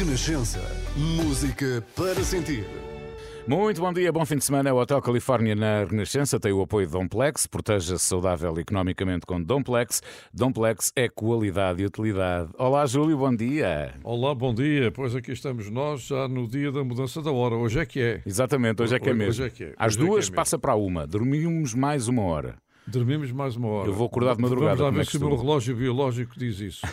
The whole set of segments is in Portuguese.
Renascença. Música para sentir. Muito bom dia, bom fim de semana. O Hotel Califórnia na Renascença tem o apoio de Domplex. Proteja-se saudável economicamente com Domplex. Domplex é qualidade e utilidade. Olá, Júlio, bom dia. Olá, bom dia. Pois aqui estamos nós já no dia da mudança da hora. Hoje é que é. Exatamente, hoje é que é mesmo. Hoje é que é. Às Hoje é que duas é passa para uma. Dormimos mais uma hora. Dormimos mais uma hora. Eu vou acordar de madrugada, Vamos lá ver é se o meu relógio biológico diz isso.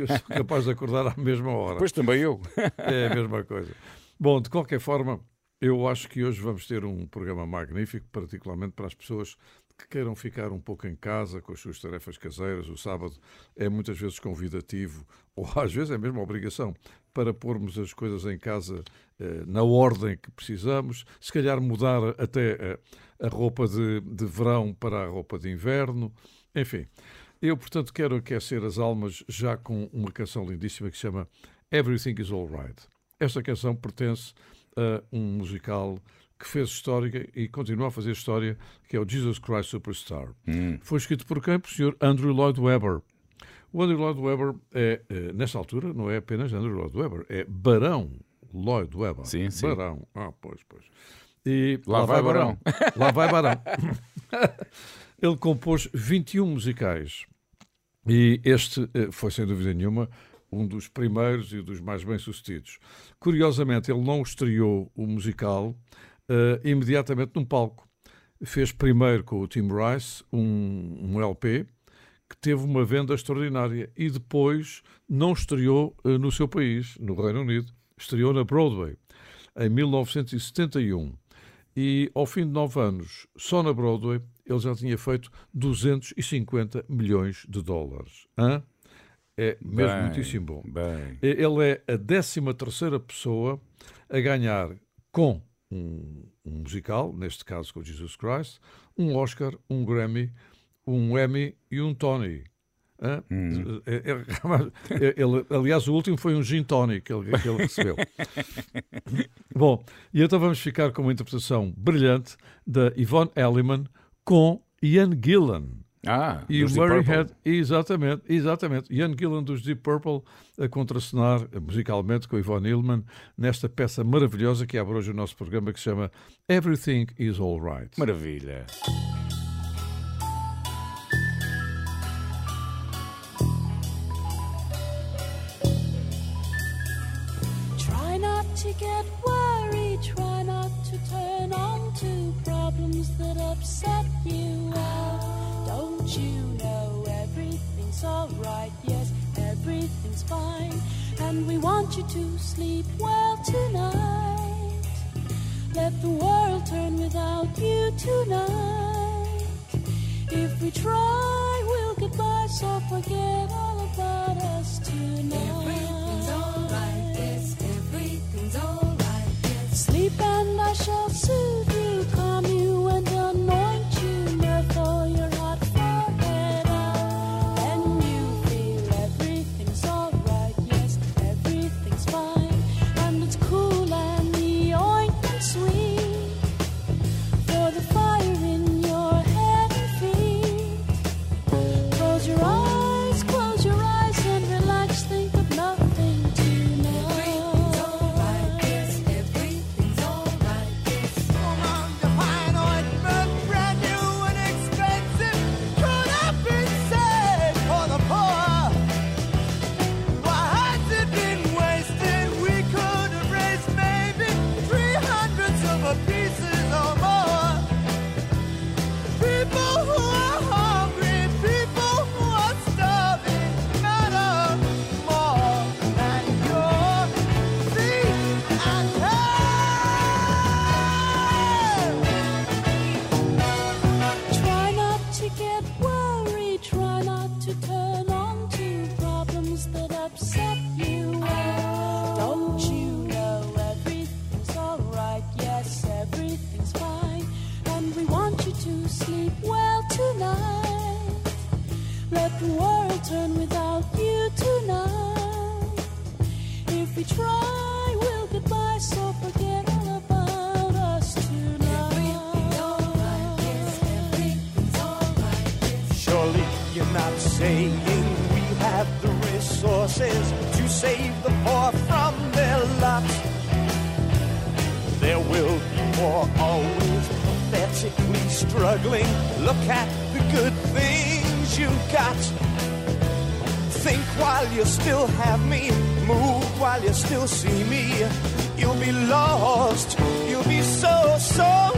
eu sou capaz de acordar à mesma hora. Pois também eu. É a mesma coisa. Bom, de qualquer forma, eu acho que hoje vamos ter um programa magnífico, particularmente para as pessoas que queiram ficar um pouco em casa com as suas tarefas caseiras. O sábado é muitas vezes convidativo, ou às vezes é mesmo obrigação, para pormos as coisas em casa eh, na ordem que precisamos. Se calhar mudar até eh, a roupa de, de verão para a roupa de inverno. Enfim, eu, portanto, quero aquecer as almas já com uma canção lindíssima que se chama Everything is Alright. Esta canção pertence a um musical que fez história e continua a fazer história, que é o Jesus Christ Superstar. Foi escrito por quem? Por Sr. Andrew Lloyd Webber. O Andrew Lloyd Webber é, eh, nesta altura, não é apenas Andrew Lloyd Webber, é Barão Lloyd Webber. Sim, sim. Barão. Ah, pois, pois. E Lá vai Barão. Lá vai Barão. Ele compôs 21 musicais. E este eh, foi, sem dúvida nenhuma, um dos primeiros e dos mais bem-sucedidos. Curiosamente, ele não estreou o musical eh, imediatamente num palco. Fez primeiro com o Tim Rice um, um LP que teve uma venda extraordinária e depois não estreou eh, no seu país, no Reino Unido, estreou na Broadway em 1971. E ao fim de nove anos, só na Broadway, ele já tinha feito 250 milhões de dólares. Hã? É mesmo Bem, muitíssimo bom. Bem. Ele é a 13 terceira pessoa a ganhar com um, um musical, neste caso com Jesus Christ, um Oscar, um Grammy, um Emmy e um Tony. Hã? É- é- é- ele- aliás, o último foi um gin tonic que ele, que ele recebeu. Bom, e então vamos ficar com uma interpretação brilhante da Yvonne Elliman com Ian Gillan. Ah, E dos o Deep Murray Purple. Head, exatamente, exatamente. Ian Gillan dos Deep Purple a contracenar musicalmente com Yvonne Hillman nesta peça maravilhosa que abre hoje o nosso programa que se chama Everything is Alright. Maravilha. Try not to get worried, try not to turn on to problems that upset you. Well, don't you know everything's alright? Yes, everything's fine. And we want you to sleep well tonight. Let the world turn without you tonight. If we try, we'll get by, so forget all about us tonight. Everything's alright, yes, everything's alright, yes. Sleep and I shall soothe while you still have me, move while you still see me. You'll be lost, you'll be so, so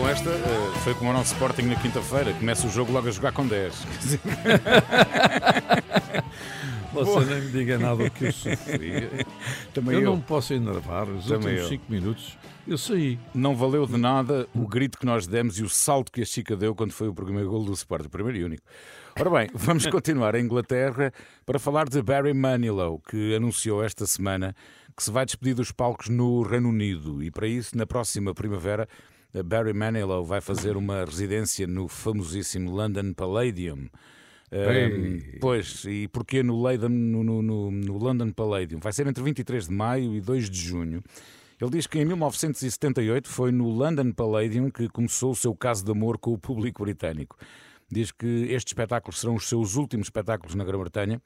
com esta eh, foi como o nosso Sporting na quinta-feira. Começa o jogo logo a jogar com 10. Você nem me diga nada que eu sofri. Também eu, eu. não me posso enervar. Os Também últimos eu. 5 minutos eu saí. Não valeu de nada o grito que nós demos e o salto que a Chica deu quando foi o primeiro gol do Sport, o primeiro e único. Ora bem, vamos continuar em Inglaterra para falar de Barry Manilow, que anunciou esta semana que se vai despedir dos palcos no Reino Unido e para isso, na próxima primavera, Barry Manilow vai fazer uma residência no famosíssimo London Palladium. Um, pois, e porquê no, Leiden- no- no- no London Palladium? Vai ser entre 23 de maio e 2 de junho. Ele diz que em 1978 foi no London Palladium que começou o seu caso de amor com o público britânico. Diz que estes espetáculos serão os seus últimos espetáculos na Grã-Bretanha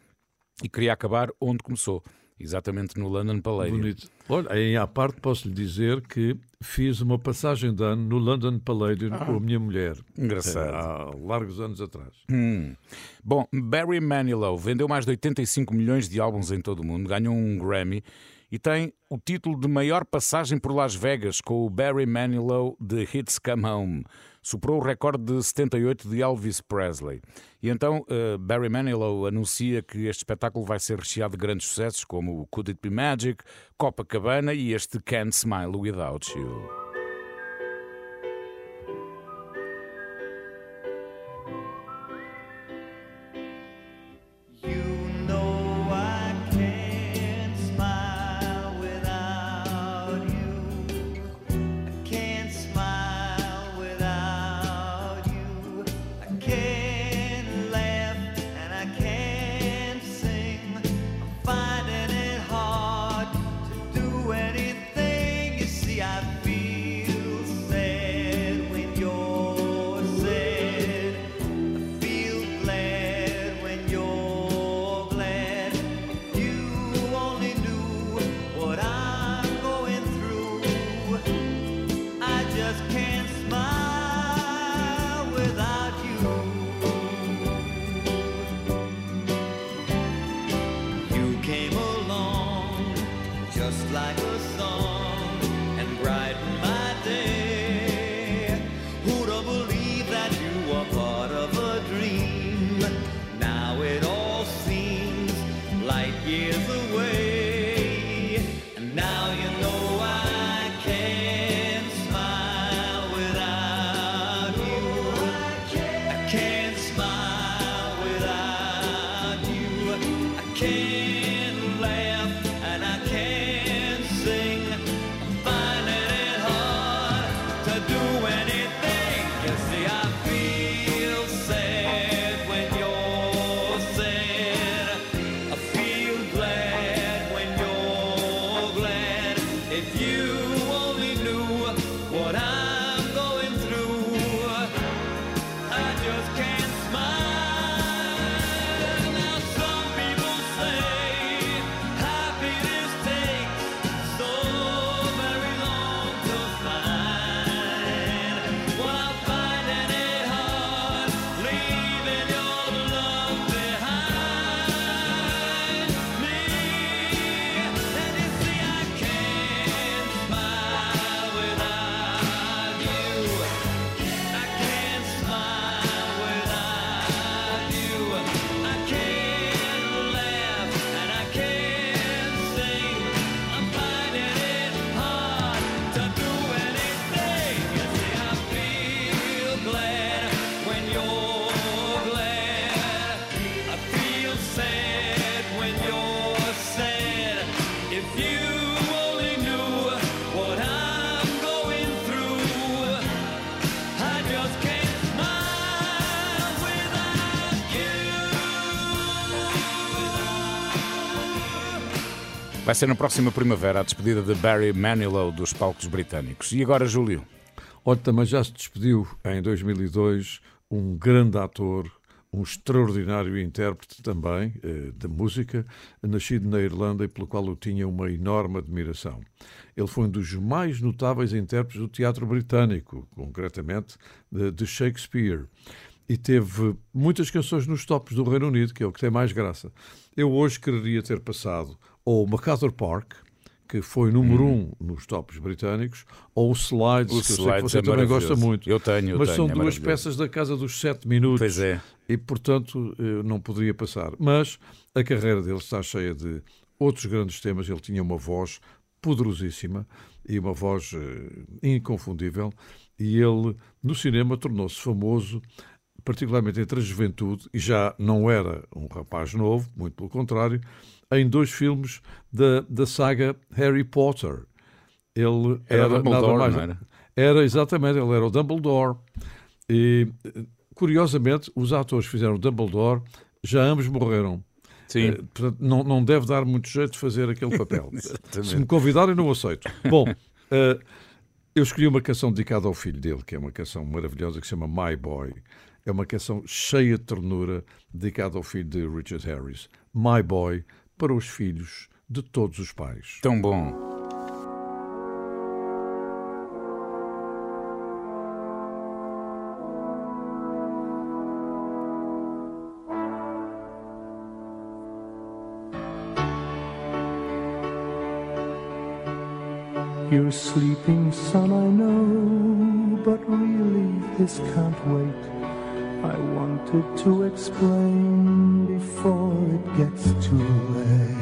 e queria acabar onde começou, exatamente no London Palladium. Bonito. Olha, aí à parte posso lhe dizer que fiz uma passagem de ano no London Palladium com a minha mulher. Engraçado. Há largos anos atrás. Hum. Bom, Barry Manilow vendeu mais de 85 milhões de álbuns em todo o mundo, ganhou um Grammy e tem o título de maior passagem por Las Vegas com o Barry Manilow de Hits Come Home. Superou o recorde de 78 de Elvis Presley. E então eh, Barry Manilow anuncia que este espetáculo vai ser recheado de grandes sucessos como Could It Be Magic, Copacabana e este Can't Smile Without You. You Vai ser na próxima primavera a despedida de Barry Manilow dos palcos britânicos. E agora, Júlio? Olha, também já se despediu em 2002 um grande ator, um extraordinário intérprete também eh, de música, nascido na Irlanda e pelo qual eu tinha uma enorme admiração. Ele foi um dos mais notáveis intérpretes do teatro britânico, concretamente de, Shakespeare. E teve muitas canções nos tops do Reino Unido, que é o que tem mais graça. Eu hoje quereria ter passado ou MacArthur Park, que foi número um nos tops britânicos, ou o Slides, Hum. O que eu sei que você é também gosta muito. Eu tenho, eu Mas tenho, são é duas peças da casa dos sete minutos. Pois é. E, portanto, eu não poderia passar. Mas a carreira dele está cheia de outros grandes temas. Ele tinha uma voz poderosíssima e uma voz eh, inconfundível. E ele, no cinema, tornou-se famoso, particularmente entre a juventude, e já não era um rapaz novo, muito pelo contrário, em dois filmes da, da saga Harry Potter. Ele Era era, Dumbledore, nada mais. era? Era, exatamente, ele era o Dumbledore. E, curiosamente, os atores que fizeram o Dumbledore já ambos morreram. Sim. Eh, portanto, não, não deve dar muito jeito de fazer aquele papel. Se me convidarem, não aceito. Bom, eh, eu escolhi uma canção dedicada ao filho dele, que é uma canção maravilhosa que se chama My Boy. É uma canção cheia de ternura, dedicada ao filho de Richard Harris. My Boy, para os filhos de todos os pais. Tão bom. You're sleeping, son, I know, but really this can't wait. I wanted to explain before it gets too late.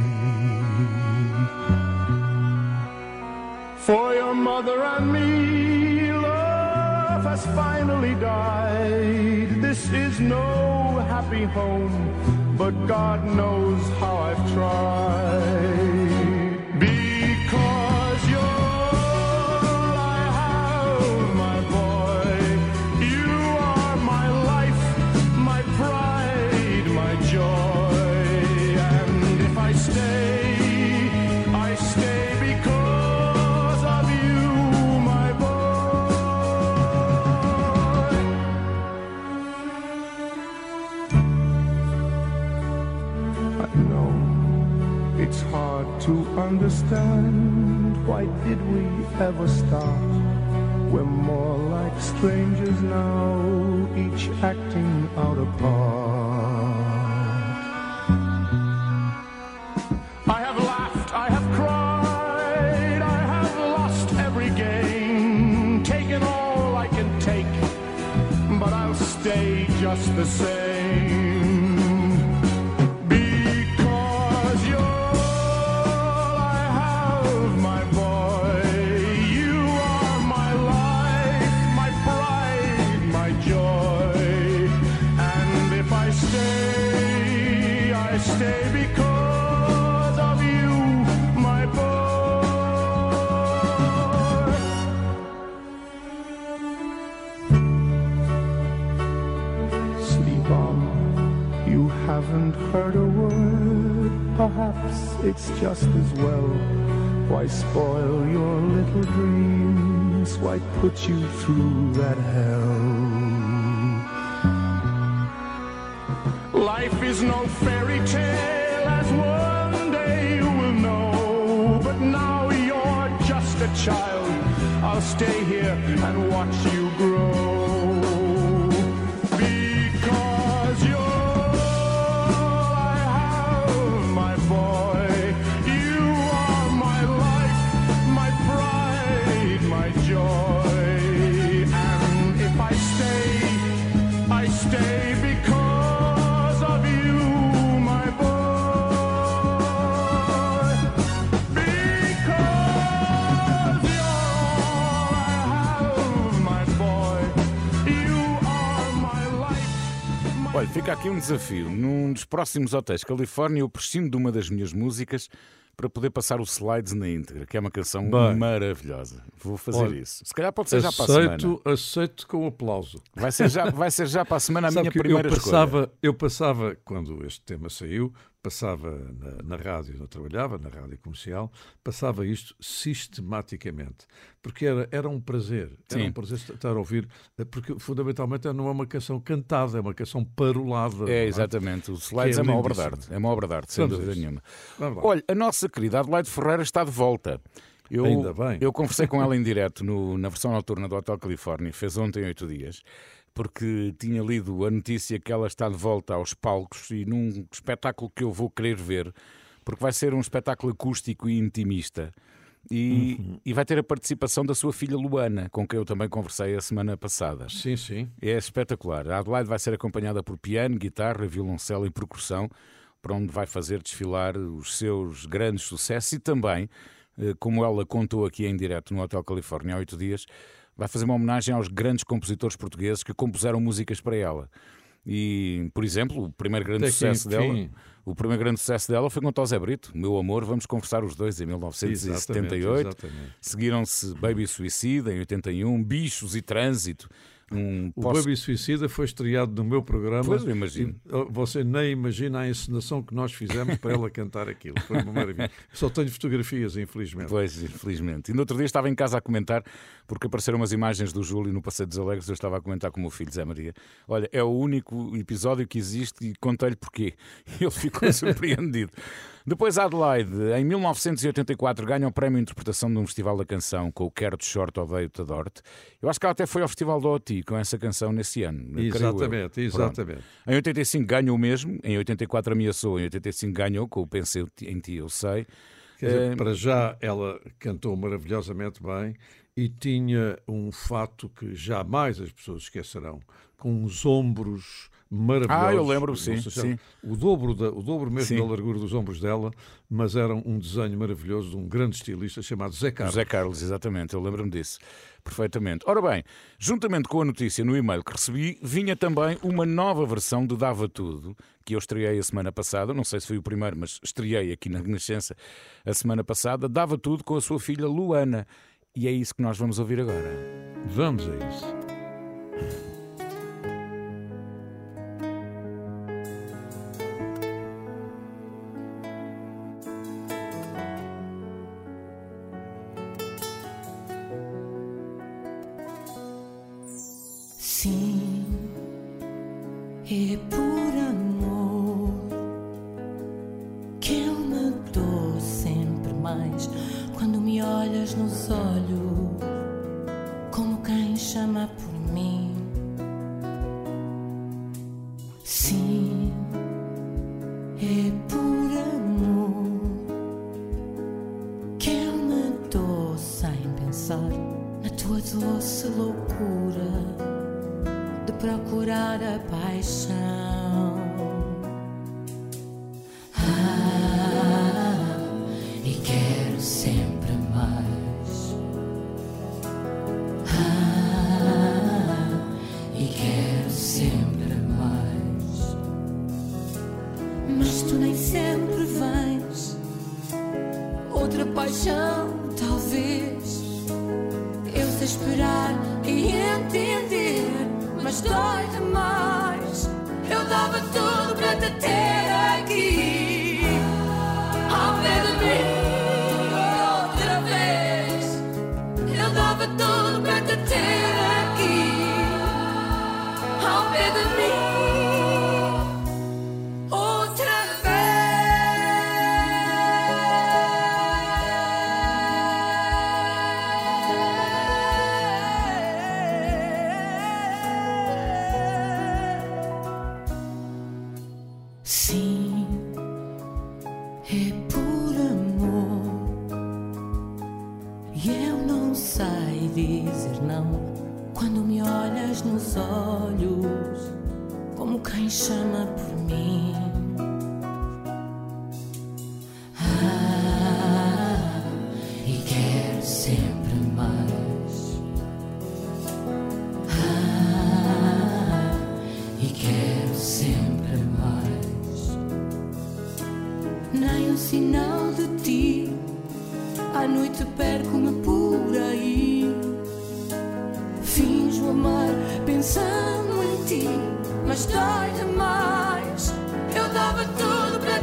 For your mother and me, love has finally died. This is no happy home, but God knows how I've tried. Understand. Why did we ever start? We're more like strangers now, each acting out a part. I have laughed, I have cried, I have lost every game, taken all I can take, but I'll stay just the same. haven't heard a word. Perhaps it's just as well. Why spoil your little dreams? Why put you through that hell? Life is no fairy tale, as one day you will know. But now you're just a child. I'll stay here and watch you grow. Fica aqui um desafio. Num dos próximos hotéis Califórnia, eu prescindo de uma das minhas músicas para poder passar o Slides na íntegra, que é uma canção Bem. maravilhosa. Vou fazer Olha, isso. Se calhar pode ser já para a semana. Aceito, aceito com aplauso. Vai ser já, vai ser já para a semana a Sabe minha primeira eu escolha. passava, eu passava, quando este tema saiu, passava na, na rádio, eu trabalhava na rádio comercial, passava isto sistematicamente, porque era, era um prazer, era Sim. um prazer estar a ouvir, eh, porque fundamentalmente não é uma canção cantada, é uma canção parolada. não É, exatamente. O Slides é, é uma obra de arte. É uma obra de arte, sem Vamos dúvida nenhuma. Olha, a nossa querida Adelaide Ferreira está de volta. Eu, Ainda bem. Eu conversei com ela em direto no- na versão noturna do Hotel Califórnia, fez ontem oito dias, porque tinha lido a notícia que ela está de volta aos palcos e num espetáculo que eu vou querer ver, porque vai ser um espetáculo acústico e intimista. E, Uhum. e vai ter a participação da sua filha Luana, com quem eu também conversei a semana passada. Sim, sim. É espetacular. A Adelaide vai ser acompanhada por piano, guitarra, violoncelo e percussão, para onde vai fazer desfilar os seus grandes sucessos e também, eh, como ela contou aqui em direto no Hotel Califórnia há oito dias, vai fazer uma homenagem aos grandes compositores portugueses que compuseram músicas para ela. E, por exemplo, o primeiro grande Até sucesso dela, o primeiro grande sucesso dela foi com Tosé Brito, Meu Amor, vamos conversar os dois em 1978. exatamente. Seguiram-se Baby Suicida em 81, Bichos e Trânsito. Um O pós- Baby Suicida foi estreado no meu programa. Pois, imagino. Você nem imagina a encenação que nós fizemos para ela cantar aquilo. Foi uma maravilha. Só tenho fotografias, infelizmente. Pois, infelizmente. E no outro dia estava em casa a comentar, porque apareceram umas imagens do Júlio no Passeio dos Alegres, eu estava a comentar com o meu filho Zé Maria. Olha, é o único episódio que existe e contei-lhe porquê. Ele ficou surpreendido. Depois Adelaide, em 1984, ganha o prémio de interpretação de um festival da canção com o Quero de Short Odeio-te Adoro-te. Eu acho que ela até foi ao Festival do OTI com essa canção nesse ano. Exatamente, exatamente. Em 85 ganha o mesmo, em 84 ameaçou, em 85 ganhou com o Pensei em Ti, eu sei. Dizer, Eh, para já ela cantou maravilhosamente bem e tinha um fato que jamais as pessoas esquecerão, com uns ombros maravilhosos. Ah, eu lembro, sim, sim. O dobro, da, o dobro mesmo Sim. da largura dos ombros dela, mas era um desenho maravilhoso de um grande estilista chamado Zé Carlos. José Carlos, exatamente, eu lembro-me disso perfeitamente. Ora bem, juntamente com a notícia no e-mail que recebi, vinha também uma nova versão de Dava Tudo, que eu estreiei a semana passada, não sei se foi o primeiro, mas estreiei aqui na Renascença a semana passada, Dava Tudo com a sua filha Luana. E é isso que nós vamos ouvir agora. Vamos a isso.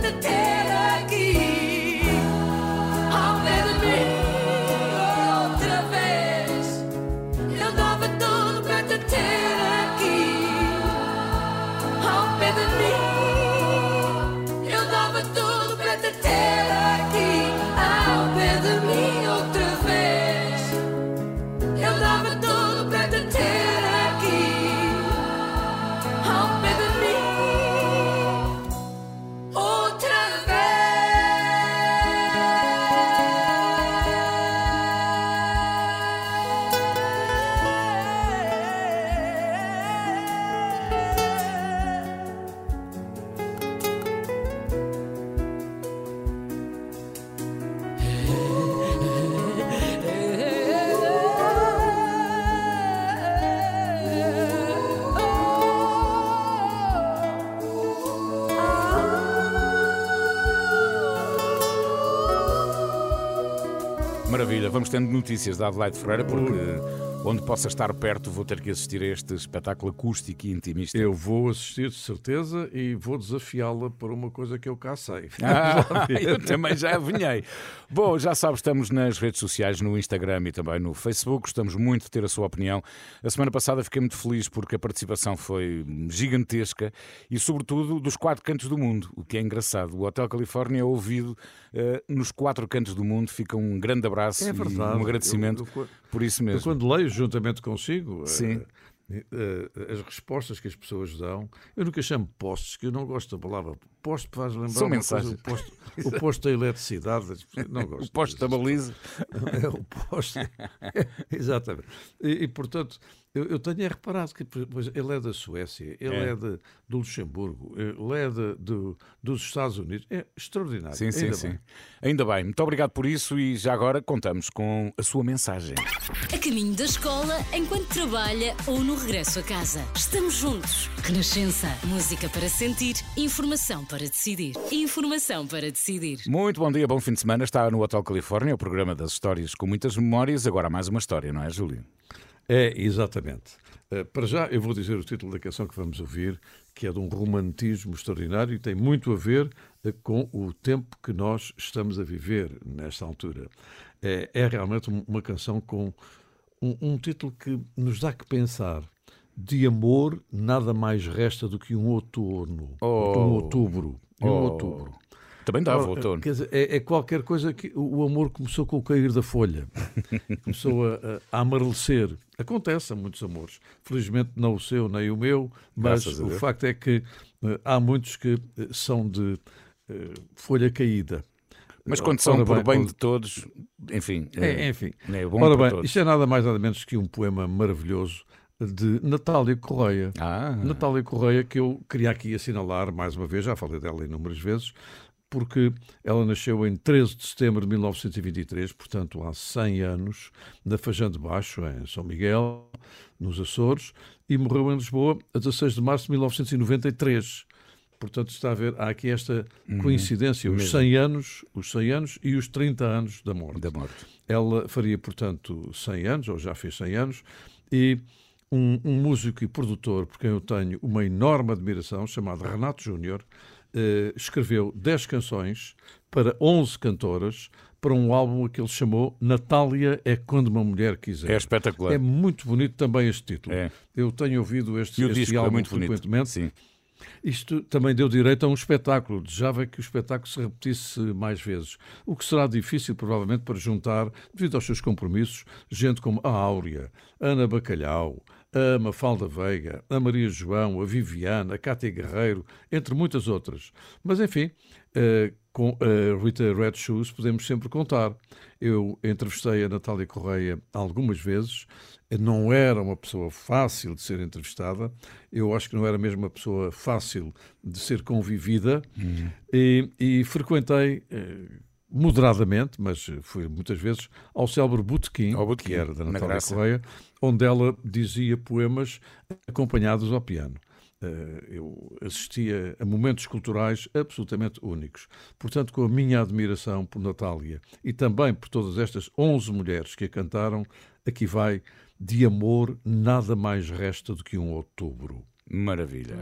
Tudo para vamos tendo notícias da Adelaide Ferreira, porque onde possa estar perto vou ter que assistir a este espetáculo acústico e intimista. Eu vou assistir de certeza e vou desafiá-la por uma coisa que eu cá sei. Ah, eu também já adivinhei. Bom, já sabes, estamos nas redes sociais, no Instagram e também no Facebook. Gostamos muito de ter a sua opinião. A semana passada fiquei muito feliz porque a participação foi gigantesca e, sobretudo, dos quatro cantos do mundo, o que é engraçado. O Hotel Califórnia é ouvido eh, nos quatro cantos do mundo. Fica um grande abraço É e um agradecimento Eu- eu- por isso Eu, mesmo. quando leio juntamente consigo eh, Sim. eh, as respostas que as pessoas dão, eu nunca chamo postos, que eu não gosto da palavra posto, faz lembrar São mensagens. Coisa, o, posto, o posto da eletricidade. Não gosto. O posto da baliza. É o posto. Exatamente. E, e, portanto, eu, eu tenho é reparado que pois, ele é da Suécia, ele É. é, de, do Luxemburgo, ele é de, do- dos Estados Unidos. É extraordinário. Sim, sim, Ainda sim. bem. Ainda bem. Muito obrigado por isso e já agora contamos com a sua mensagem. A caminho da escola, enquanto trabalha ou no regresso a casa. Estamos juntos. Renascença. Música para sentir, informação para decidir. Informação para decidir. Muito bom dia, bom fim de semana. Está no Hotel Califórnia, o programa das histórias com muitas memórias. Agora há mais uma história, não é, Júlio? É, exatamente. Eh, para já, eu vou dizer o título da canção que vamos ouvir, que é de um romantismo extraordinário e tem muito a ver eh, com o tempo que nós estamos a viver nesta altura. É, é realmente um- uma canção com um, um título que nos dá que pensar. De amor, nada mais resta do que um outono. Oh. Um outubro. E um Oh. outubro. Também dava Ora, outono. Quer dizer, é, é qualquer coisa que o amor começou com o cair da folha. começou a, a, a amarelecer. Acontece a muitos amores. Felizmente não o seu nem o meu, mas o facto é que eh, há muitos que eh, são de eh, folha caída. Mas quando são Ora por bem, bem de todos, enfim. É, enfim. É bom Ora para bem, todos. isto é nada mais nada menos que um poema maravilhoso de Natália Correia. Ah, Natália Correia, que eu queria aqui assinalar mais uma vez, já falei dela inúmeras vezes, porque ela nasceu em 13 de setembro de 1923, portanto há 100 anos, na Fajã de Baixo, em São Miguel, nos Açores, e morreu em Lisboa a 16 de março de 1993. Portanto, está a ver, há aqui esta coincidência, os 100 anos, os 100 anos e os 30 anos da morte. da morte. Ela faria, portanto, 100 anos, ou já fez 100 anos, e um, um músico e produtor por quem eu tenho uma enorme admiração, chamado Renato Júnior, eh, escreveu 10 canções para 11 cantoras para um álbum que ele chamou Natália é quando uma mulher quiser. É espetacular. É muito bonito também este título. É. Eu tenho ouvido este, E o este disco é álbum muito bonito. frequentemente. Sim. Isto também deu direito a um espetáculo. Desejava que o espetáculo se repetisse mais vezes. O que será difícil, provavelmente, para juntar, devido aos seus compromissos, gente como a Áurea, Ana Bacalhau, a Mafalda Veiga, a Maria João, a Viviana, a Cátia Guerreiro, entre muitas outras. Mas, enfim, eh, com a Rita Red Shoes podemos sempre contar. Eu entrevistei a Natália Correia algumas vezes. Não era uma pessoa fácil de ser entrevistada. Eu acho que não era mesmo uma pessoa fácil de ser convivida. E, e frequentei eh, moderadamente, mas fui muitas vezes ao célebre Botequim, Ao Botequim, que era da na Natália Graça. Correia, onde ela dizia poemas acompanhados ao piano. Eh, Eu assistia a momentos culturais absolutamente únicos. Portanto, com a minha admiração por Natália e também por todas estas 11 mulheres que a cantaram, aqui vai De amor nada mais resta do que um outubro. Maravilha.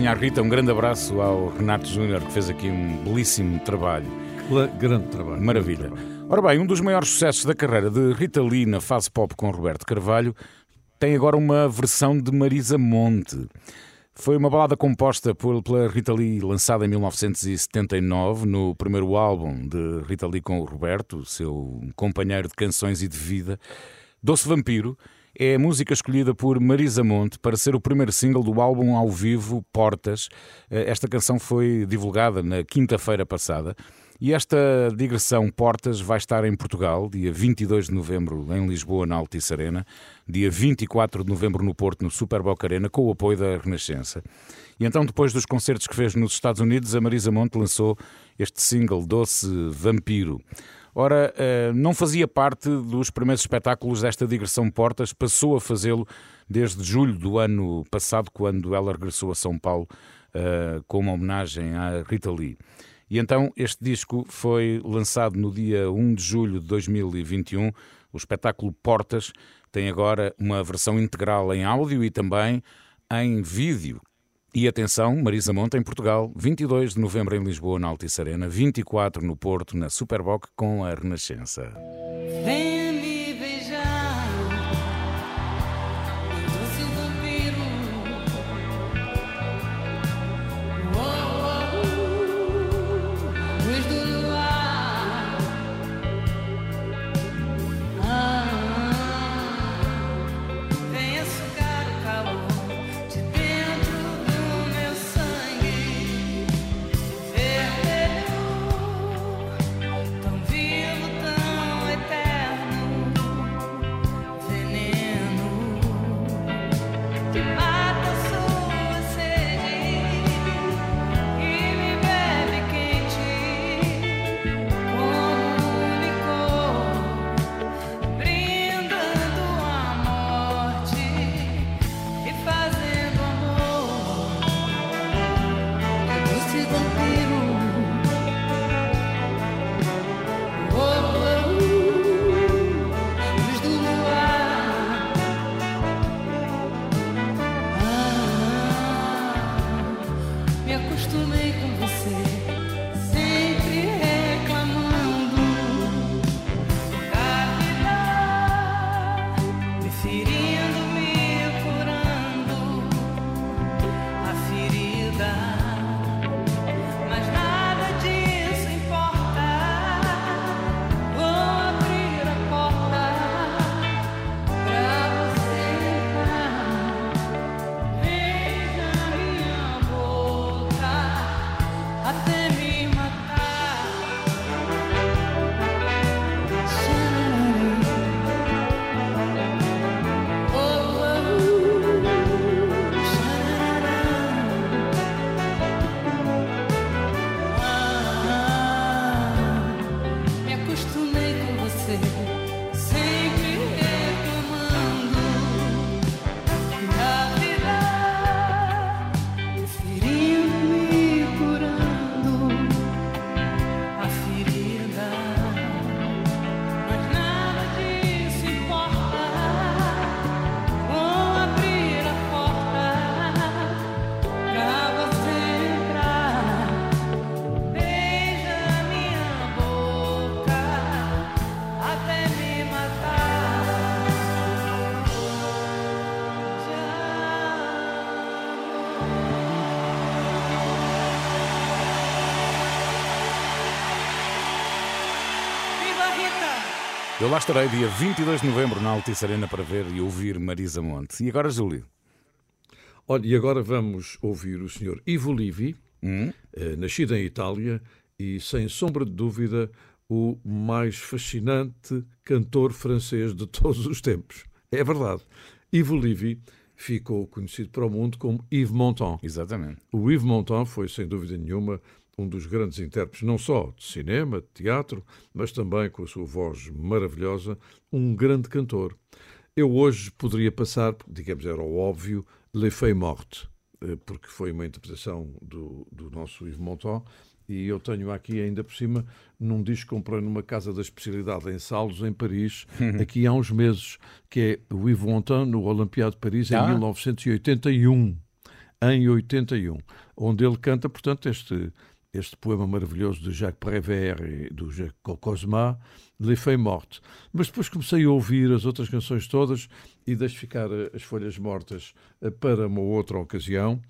À Rita, um grande abraço ao Renato Júnior, que fez aqui um belíssimo trabalho. Grande trabalho. Maravilha. grande trabalho. Ora bem, um dos maiores sucessos da carreira de Rita Lee na fase pop com Roberto Carvalho tem agora uma versão de Marisa Monte. Foi uma balada composta por- pela Rita Lee, lançada em 1979, no primeiro álbum de Rita Lee com o Roberto, seu companheiro de canções e de vida. Doce Vampiro é a música escolhida por Marisa Monte para ser o primeiro single do álbum ao vivo Portas. Eh, Esta canção foi divulgada na quinta-feira passada. E esta digressão Portas vai estar em Portugal, dia 22 de novembro em Lisboa, na Altice Arena, dia 24 de novembro no Porto, no Super Boca Arena, com o apoio da Renascença. E então, depois dos concertos que fez nos Estados Unidos, a Marisa Monte lançou este single Doce Vampiro. Ora, eh, não fazia parte dos primeiros espetáculos desta digressão Portas, passou a fazê-lo desde julho do ano passado, quando ela regressou a São Paulo eh, com uma homenagem à Rita Lee. E então este disco foi lançado no dia 1 de julho de 2021. O espetáculo Portas tem agora uma versão integral em áudio e também em vídeo. E atenção, Marisa Monte em Portugal, 22 de novembro em Lisboa, na Altice Arena, 24 no Porto, na Superboc com a Renascença. Vem lá estarei dia 22 de novembro na Altice Arena para ver e ouvir Marisa Monte. E agora, Júlio? Olha, e agora vamos ouvir o senhor Ivo Livi, eh, nascido em Itália e, sem sombra de dúvida, o mais fascinante cantor francês de todos os tempos. É verdade. Ivo Livi ficou conhecido para o mundo como Yves Montand. Exatamente. O Yves Montand foi, sem dúvida nenhuma, um dos grandes intérpretes, não só de cinema, de teatro, mas também, com a sua voz maravilhosa, um grande cantor. Eu hoje poderia passar, digamos, era o óbvio, Le Feuilles Morte, eh, porque foi uma interpretação do, do nosso Yves Montand, e eu tenho aqui ainda por cima, num disco que comprei numa casa da especialidade em Salos, em Paris, aqui há uns meses, que é o Yves Montand no Olympiade de Paris em Ah. 1981 em 81, onde ele canta, portanto, este, este poema maravilhoso de Jacques Prévert e do Jacques Cosma, Feuilles Morte. Mas depois comecei a ouvir as outras canções todas e deixo ficar eh, as folhas mortas eh, para uma outra ocasião.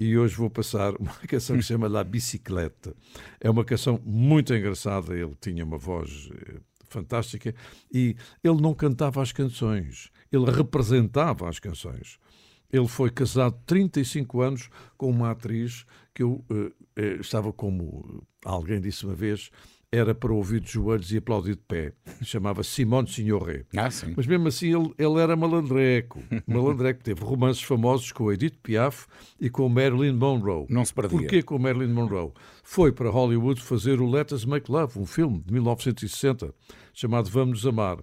E hoje vou passar uma canção que se chama La Bicicleta. É uma canção muito engraçada, ele tinha uma voz eh, fantástica e ele não cantava as canções, ele representava as canções. Ele foi casado 35 anos com uma atriz que eu eh, eh, estava como alguém disse uma vez, era para ouvir de joelhos e aplaudir de pé. Chamava Simone Signoret. Ah, sim. Mas mesmo assim ele, ele era malandreco. Malandreco. Teve romances famosos com Edith Piaf e com Marilyn Monroe. Não se perdia. Porquê com Marilyn Monroe? Foi para Hollywood fazer o Let Us Make Love, um filme de 1960, chamado Vamos Nos Amar.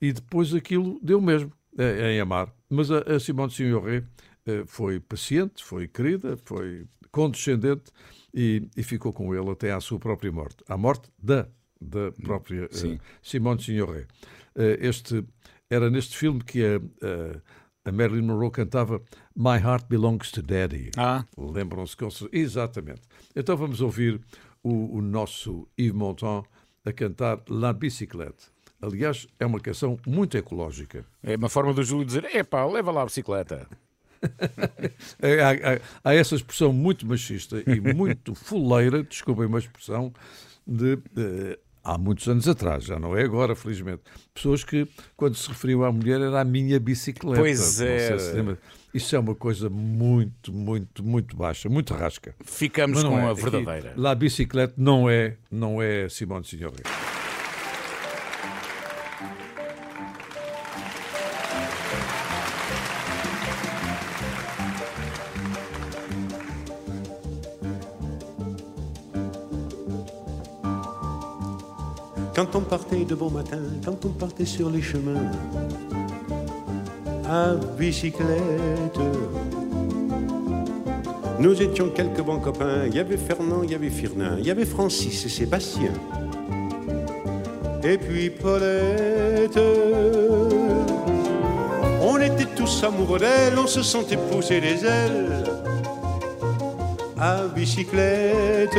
E depois aquilo deu mesmo eh, em amar. Mas a, a Simone Signoret eh, foi paciente, foi querida, foi condescendente e, e ficou com ele até à sua própria morte. À morte da, da própria Sim. Simone Signoret. Eh, este, era neste filme que a, a, a Marilyn Monroe cantava My Heart Belongs to Daddy. Ah. Lembram-se com cer- Exatamente. Então vamos ouvir o, o nosso Yves Montand a cantar La Bicyclette. Aliás, é uma canção muito ecológica. É uma forma do Júlio dizer: epá, leva lá a bicicleta. Há, há- há essa expressão muito machista e muito fuleira, desculpem uma expressão, de. eh, Há muitos anos atrás, já não é agora, felizmente. Pessoas que, quando se referiam à mulher, era a minha bicicleta. Pois é. se. Isso é uma coisa muito, muito, muito baixa, muito rasca. Ficamos com é. a Aqui, verdadeira. La bicicleta não é, não é Simone Signoret. Quand on partait de bon matin, quand on partait sur les chemins, à bicyclette, nous étions quelques bons copains. Il y avait Fernand, il y avait Firnin, il y avait Francis et Sébastien. Et puis Paulette. On était tous amoureux d'elle, on se sentait pousser des ailes à bicyclette.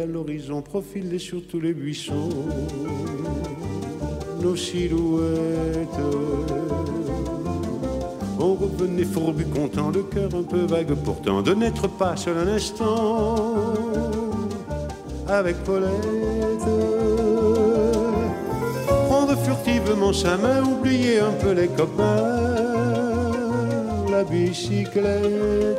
à l'horizon profilait sur tous les buissons, nos silhouettes. On revenait fourbu content, le cœur un peu vague pourtant, de n'être pas seul un instant avec Paulette. Prendre furtivement sa main, oublier un peu les copains, la bicyclette.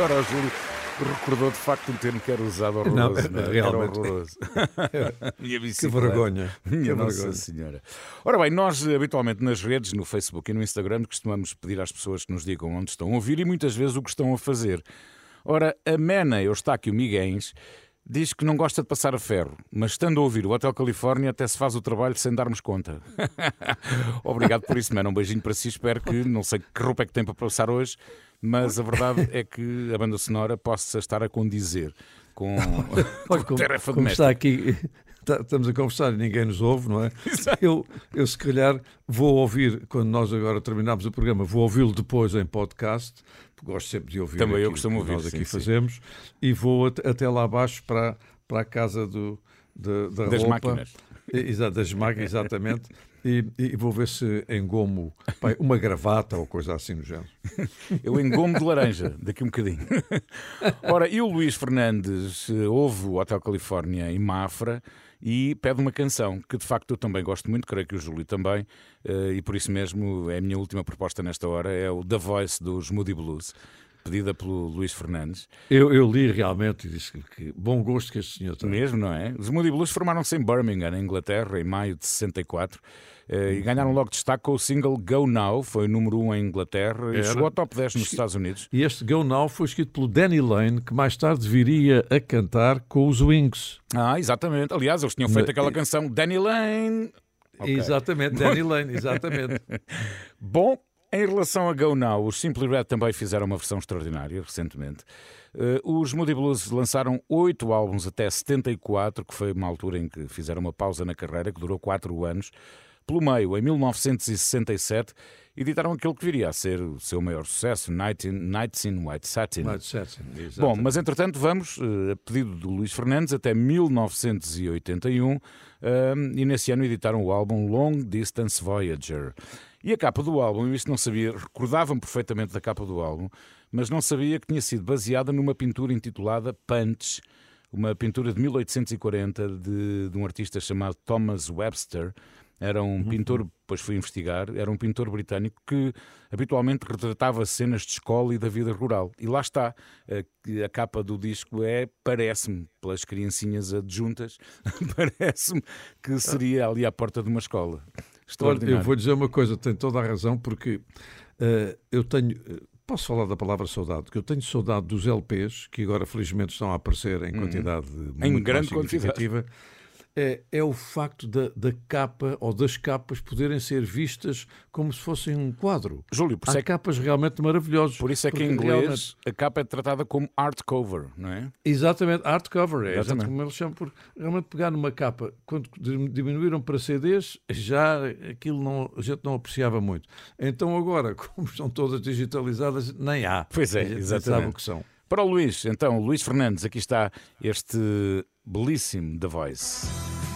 Agora o Júlio recordou de facto um termo que era usado horroroso. Não, é? realmente. Era horroroso. Que vergonha. Minha Que Nossa vergonha. Senhora. Ora bem, nós habitualmente nas redes, no Facebook e no Instagram, costumamos pedir às pessoas que nos digam onde estão a ouvir e muitas vezes o que estão a fazer. Ora, a Mena Eustáquio Miguens diz que não gosta de passar a ferro, mas estando a ouvir o Hotel Califórnia até se faz o trabalho sem darmos conta. Obrigado por isso, Mena. Um beijinho para si. Espero que, não sei que roupa é que tem para passar hoje, mas a verdade é que a banda sonora possa estar a condizer com, Olha, com tarefa como está aqui, estamos a conversar e ninguém nos ouve, não é? Eu, eu, se calhar, vou ouvir, quando nós agora terminarmos o programa, vou ouvi-lo depois em podcast, porque gosto sempre de ouvir Também eu costumo que ouvir, nós aqui sim, sim. fazemos, e vou at- até lá abaixo para, para a casa do, da, da Das roupa. máquinas. Exato, das máquinas, exatamente. E, e vou ver se engomo pá, uma gravata ou coisa assim no género. Eu engomo de laranja, daqui um bocadinho. Ora, e o Luís Fernandes ouve o Hotel Califórnia em Mafra e pede uma canção que de facto eu também gosto muito, creio que o Júlio também, eh, e por isso mesmo é a minha última proposta nesta hora, é o The Voice dos Moody Blues, pedida pelo Luís Fernandes. Eu, eu li realmente e disse que, que bom gosto que este senhor tem. Mesmo, não é? Os Moody Blues formaram-se em Birmingham, na Inglaterra, em maio de 64. Eh, E ganharam logo destaque com o single Go Now, foi número 1 um em Inglaterra e Era. chegou ao top 10 nos Estados Unidos. E este Go Now foi escrito pelo Danny Lane, que mais tarde viria a cantar com os Wings. Ah, exatamente. Aliás, eles tinham feito aquela canção Danny Lane. Ok. Exatamente, Danny Lane, exatamente. Bom, em relação a Go Now, os Simply Red também fizeram uma versão extraordinária recentemente. Eh, os Moody Blues lançaram oito álbuns até 74, que foi uma altura em que fizeram uma pausa na carreira, que durou quatro anos. Pelo meio, em 1967, editaram aquele que viria a ser o seu maior sucesso, Night in, Nights in White Satin. White Satin. Bom, mas entretanto vamos, eh, a pedido do Luís Fernandes, até 1981, eh, e nesse ano editaram o álbum Long Distance Voyager. E a capa do álbum, eu isto não sabia, recordava-me perfeitamente da capa do álbum, mas não sabia que tinha sido baseada numa pintura intitulada Punch, uma pintura de 1840 de, de um artista chamado Thomas Webster. Era um pintor, depois fui investigar, era um pintor britânico que habitualmente retratava cenas de escola e da vida rural. E lá está, a, que a capa do disco é, parece-me, pelas criancinhas adjuntas, parece-me que seria ali à porta de uma escola. Olha, eu vou dizer uma coisa, tem toda a razão, porque eh, eu tenho. eh, Posso falar da palavra saudade? Que eu tenho saudade dos LPs, que agora felizmente estão a aparecer em quantidade Uhum. Em muito grande mais significativa. É, é o facto da, da capa ou das capas poderem ser vistas como se fossem um quadro. Júlio, por Há é capas realmente maravilhosas. Por isso é que em inglês realmente- a capa é tratada como art cover, não é? Exatamente, art cover, é Exatamente. como eles chamam, porque realmente pegar numa capa, quando diminuíram para CDs, já aquilo não, a gente não apreciava muito. Então agora, como estão todas digitalizadas, nem há. Pois é, exatamente. sabe o que são. Para o Luís, então, Luís Fernandes, aqui está este belíssimo The Voice.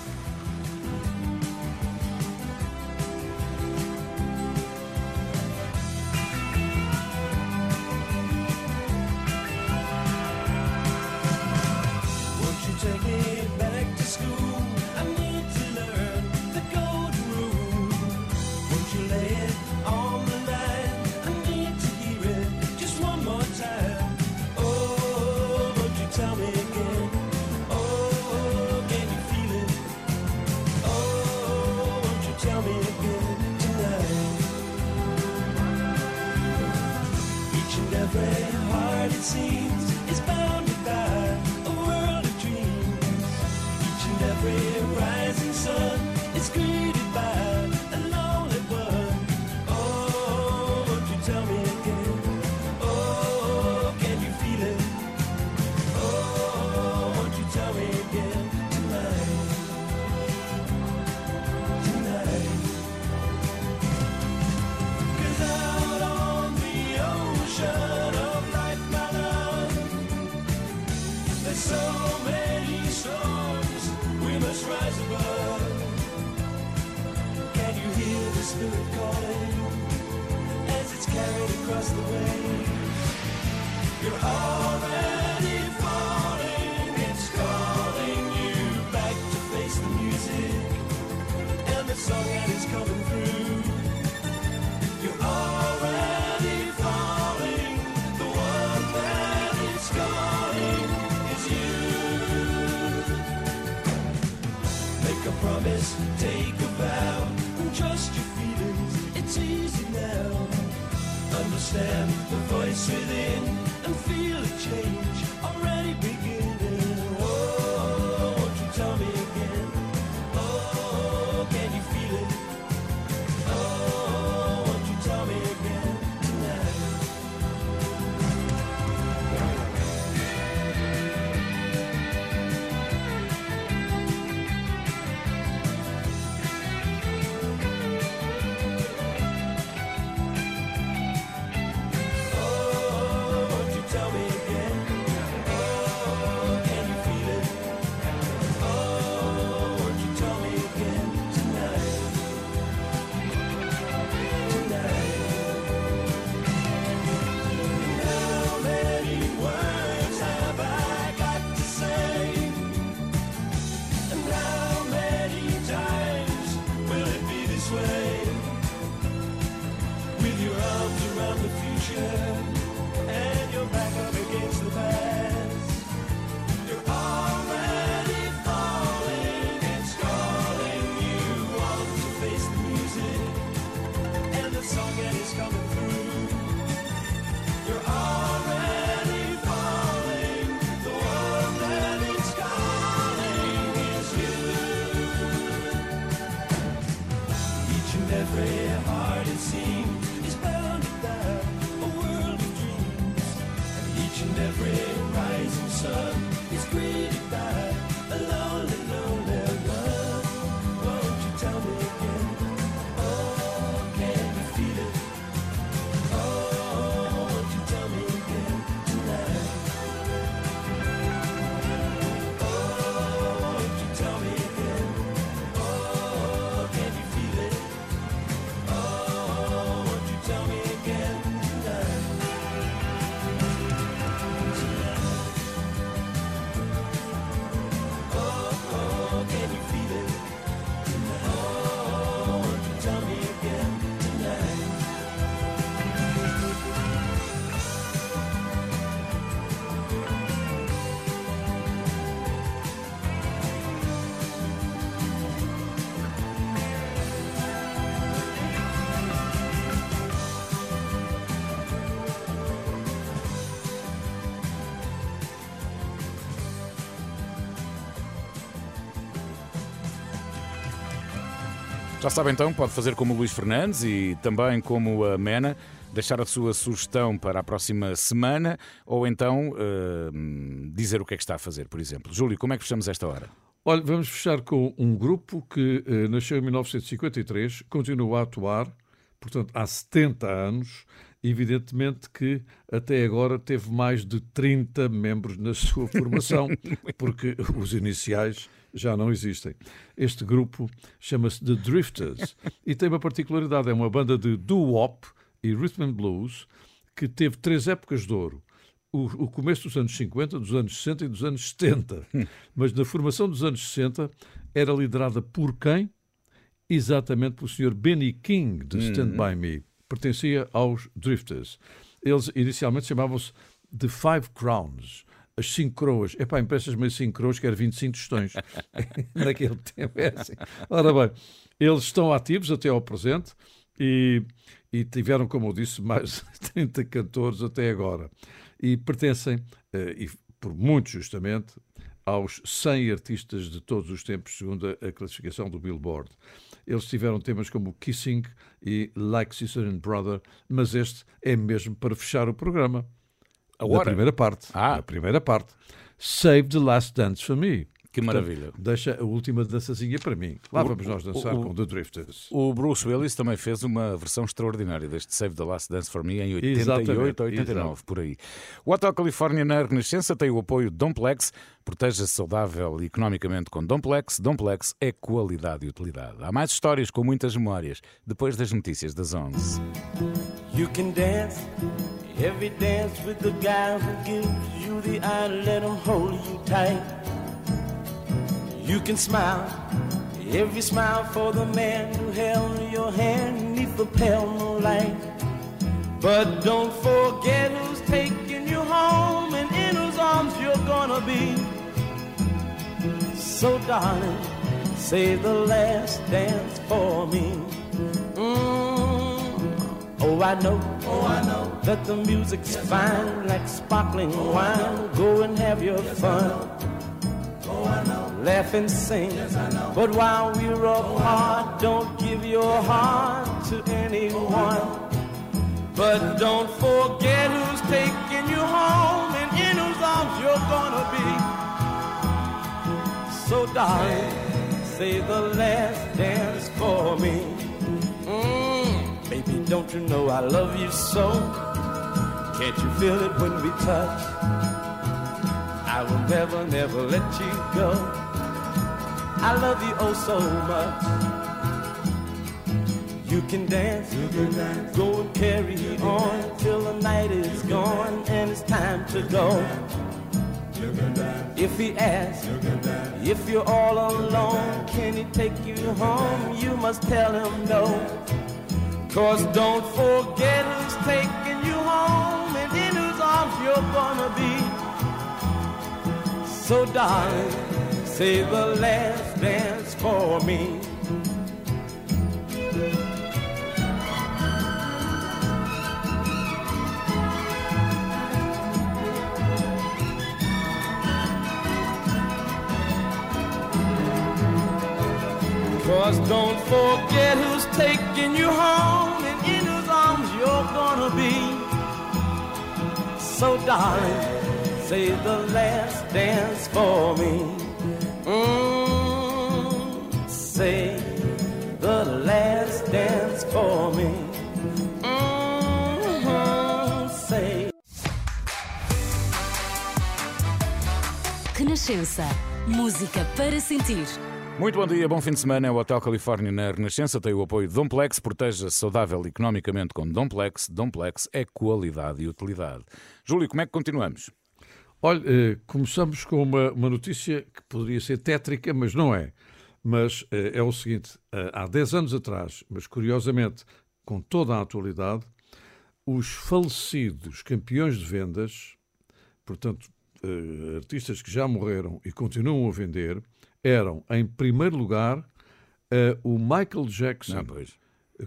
Seems the voice within and feel a change Já sabe então, pode fazer como o Luís Fernandes e também como a Mena, deixar a sua sugestão para a próxima semana ou então eh, dizer o que é que está a fazer, por exemplo. Júlio, como é que fechamos esta hora? Olha, vamos fechar com um grupo que eh, nasceu em 1953, continua a atuar, portanto, há 70 anos. Evidentemente que até agora teve mais de 30 membros na sua formação, porque os iniciais já não existem. Este grupo chama-se The Drifters e tem uma particularidade: é uma banda de doo-wop e rhythm and blues que teve três épocas de ouro. O, o começo dos anos 50, dos anos 60 e dos anos 70. Mas na formação dos anos 60 era liderada por quem? Exatamente pelo Sr. Benny King, de Stand By Me. Pertencia aos Drifters. Eles inicialmente chamavam-se The Five Crowns. As cinco coroas. Epá, emprestas-me as cinco coroas, quero 25 tostões. Naquele tempo é assim. Ora bem, eles estão ativos até ao presente e, e tiveram, como eu disse, mais de 30 cantores até agora. E pertencem, eh, e por muito justamente, aos 100 artistas de todos os tempos, segundo a, a classificação do Billboard. Eles tiveram temas como Kissing e Like Sister and Brother, mas este é mesmo para fechar o programa. A hora? Da primeira parte. Ah. A primeira parte. Save the Last Dance for Me. Que maravilha. Portanto, deixa a última dançazinha para mim. Lá O- vamos nós dançar o- com The Drifters. O Bruce Willis também fez uma versão extraordinária deste Save the Last Dance for Me em 88 Exatamente, ou 89, exato. por aí. O Hotel Califórnia na Renascença tem o apoio de Domplex. Proteja-se saudável e economicamente com Domplex. Domplex é qualidade e utilidade. Há mais histórias com muitas memórias depois das notícias das 11. You can dance every dance with the guy who gives you the eye, let him hold you tight. You can smile every smile for the man who held your hand neath the pale moonlight. But don't forget who's taking you home and in whose arms you're gonna be. So, darling, save the last dance for me. Mm. Oh, I know, oh, I know that the music's fine like sparkling wine. Go and have your fun. Oh, I know. Laugh and sing. But while we're apart, don't give your heart to anyone. But don't forget who's taking you home and in whose arms you're gonna be. So, darling, say the last dance for me. Mm, baby, don't you know I love you so? Can't you feel it when we touch? I will never, never let you go. I love you oh so much. You can dance, you can dance. go and carry on till the night is gone and it's time to go. If he asks, if you're all alone, can he take you home? You must tell him no. Cause don't forget who's taking you home and in whose arms you're gonna be. So darling, say the last dance for me. Cause don't forget who's taking you home and in whose arms you're gonna be. So darling, say the last dance for me. Mm, say the last dance for me. Mm, say Renascença. Música para sentir. Muito bom dia, bom fim de semana. O Hotel Califórnia na Renascença tem o apoio de Domplex. Proteja-se saudável economicamente com Domplex. Domplex é qualidade e utilidade. Júlio, como é que continuamos? Olha, eh, começamos com uma, uma notícia que poderia ser tétrica, mas não é. Mas eh, é o seguinte: eh, há 10 anos atrás, mas curiosamente com toda a atualidade, os falecidos campeões de vendas, portanto, artistas que já morreram e continuam a vender, eram, em primeiro lugar, eh, o Michael Jackson, Ah, pois.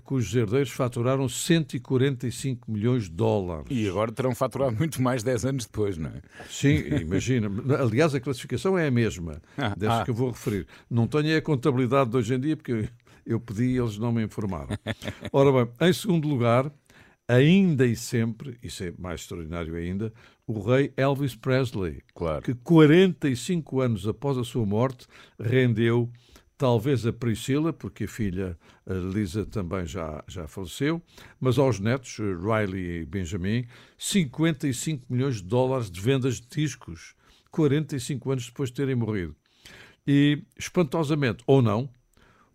cujos herdeiros faturaram 145 milhões de dólares. E agora terão faturado muito mais 10 anos depois, não é? Sim, imagina. Aliás, a classificação é a mesma Ah, dessas ah. que eu vou referir. Não tenho a contabilidade de hoje em dia, porque eu, eu pedi e eles não me informaram. Ora bem, em segundo lugar, ainda e sempre, isso é mais extraordinário ainda, o rei Elvis Presley, Claro. que 45 anos após a sua morte rendeu talvez a Priscila, porque a filha a Lisa também já, já faleceu, mas aos netos, Riley e Benjamin, 55 milhões de dólares de vendas de discos, 45 anos depois de terem morrido. E, espantosamente, ou não,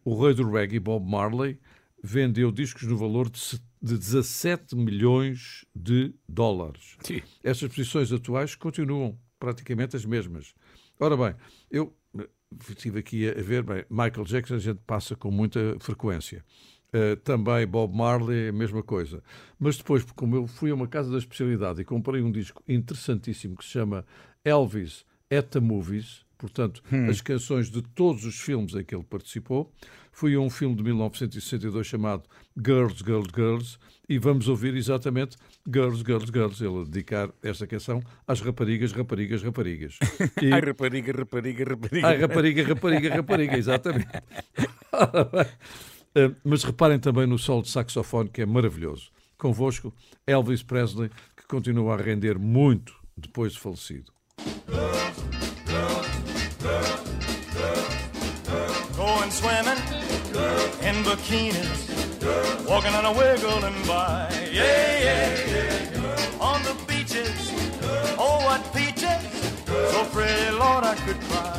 o rei do reggae, Bob Marley, vendeu discos no valor de se- de 17 milhões de dólares. Sim. Estas posições atuais continuam praticamente as mesmas. Ora bem, eu eh, estive aqui a ver, bem, Michael Jackson a gente passa com muita frequência. Eh, também Bob Marley, a mesma coisa. Mas depois, como eu fui a uma casa da especialidade e comprei um disco interessantíssimo que se chama Elvis at the Movies, portanto, as canções de todos os filmes em que ele participou, fui a um filme de 1962 chamado Girls, Girls, Girls, e vamos ouvir exatamente Girls, Girls, Girls, ele a dedicar esta canção às raparigas, raparigas, raparigas. E- Ai, rapariga, rapariga, rapariga. Ai, rapariga, rapariga, rapariga, exatamente. Eh, Mas reparem também no solo de saxofone, que é maravilhoso. Convosco, Elvis Presley, que continua a render muito depois de falecido. Bikinis, walking on a wiggling by. Yeah, yeah, yeah. On the beaches, oh what peaches, so pretty, Lord, I could cry.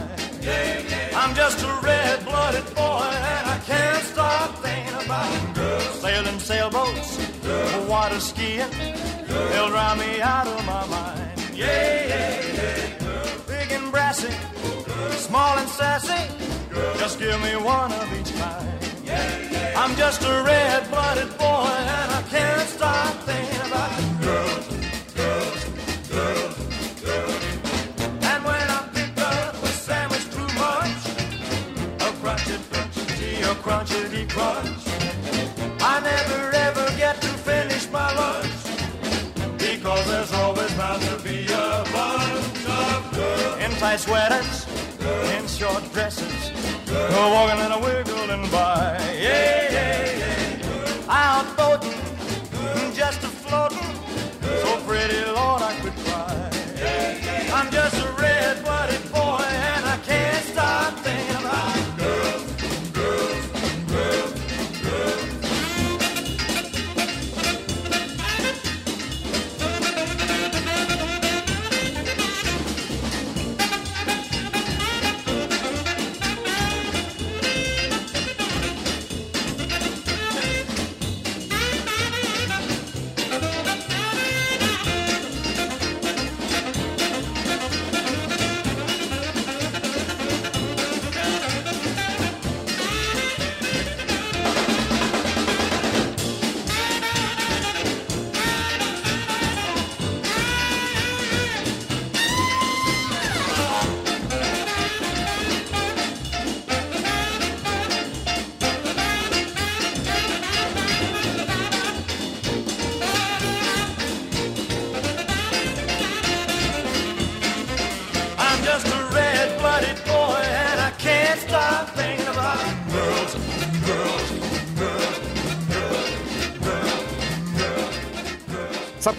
I'm just a red-blooded boy, and I can't stop thinking about girls sailing sailboats, water skiing. They'll drive me out of my mind. Yeah, yeah, yeah. Big and brassy, small and sassy. Just give me one of each kind. I'm just a red-blooded boy, and I can't stop thinking about girls, girls, girls, girls. And when I pick up a sandwich too much, a crunchy, crunchy, a crunchity crunch, I never ever get to finish my lunch because there's always bound to be a bunch of girls in tight sweaters, in short dresses, walking and a wiggling by. Yeah, yeah, yeah. Out boating, mm, just a floating, so pretty, Lord, I could cry. I'm just a red-blooded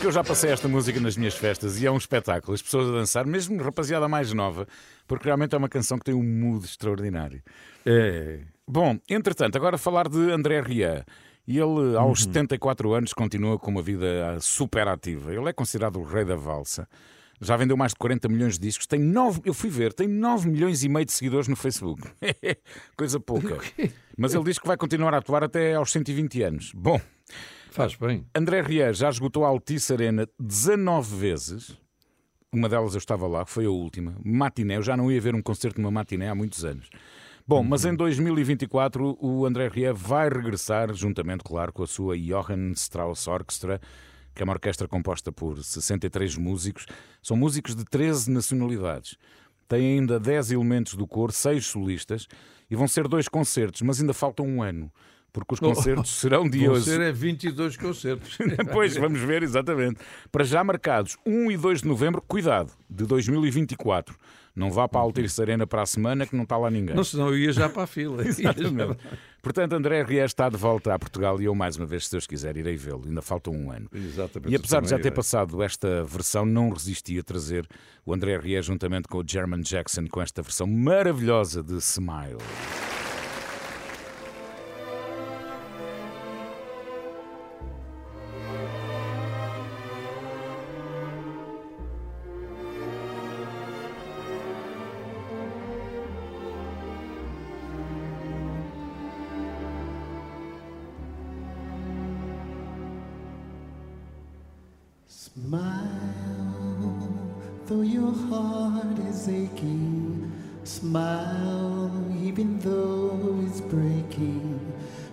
Sabe que eu já passei esta música nas minhas festas e é um espetáculo. As pessoas a dançar, mesmo rapaziada mais nova, porque realmente é uma canção que tem um mood extraordinário. É. Bom, entretanto, agora falar de André Ria. E ele, aos 74 anos, continua com uma vida super ativa. Ele é considerado o rei da valsa. Já vendeu mais de 40 milhões de discos. Tem 9, eu fui ver, tem 9 milhões e meio de seguidores no Facebook. Coisa pouca. Mas ele diz que vai continuar a atuar até aos 120 anos. Bom, Faz bem. André Ria já esgotou a Altice Arena 19 vezes. Uma delas eu estava lá, que foi a última. Matiné, eu já não ia ver um concerto numa matiné há muitos anos. Bom, mas em 2024 o André Ria vai regressar, juntamente, claro, com a sua Johann Strauss Orchestra, que é uma orquestra composta por 63 músicos. São músicos de 13 nacionalidades. Tem ainda 10 elementos do coro, 6 solistas, e vão ser dois concertos, mas ainda falta um ano. Porque os concertos serão dia Vão 11. ser é 22 concertos. Pois, vamos ver, exatamente. Para já marcados 1 e 2 de novembro, cuidado, de 2024. Não vá para a Altice Arena para a semana que não está lá ninguém. Não, senão eu ia já para a fila. Exatamente. Portanto, André Ries está de volta a Portugal e eu, mais uma vez, se Deus quiser, irei vê-lo. Ainda falta um ano. Exatamente. E apesar de já ter também passado esta versão, não resisti a trazer o André Ries juntamente com o German Jackson com esta versão maravilhosa de. Smile, is aching. Smile, even though it's breaking.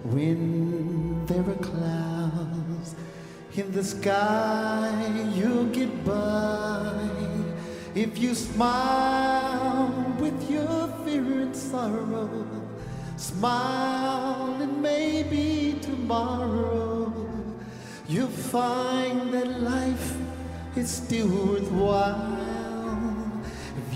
When there are clouds in the sky, you'll get by. If you smile with your fear and sorrow, smile and maybe tomorrow you'll find that life is still worthwhile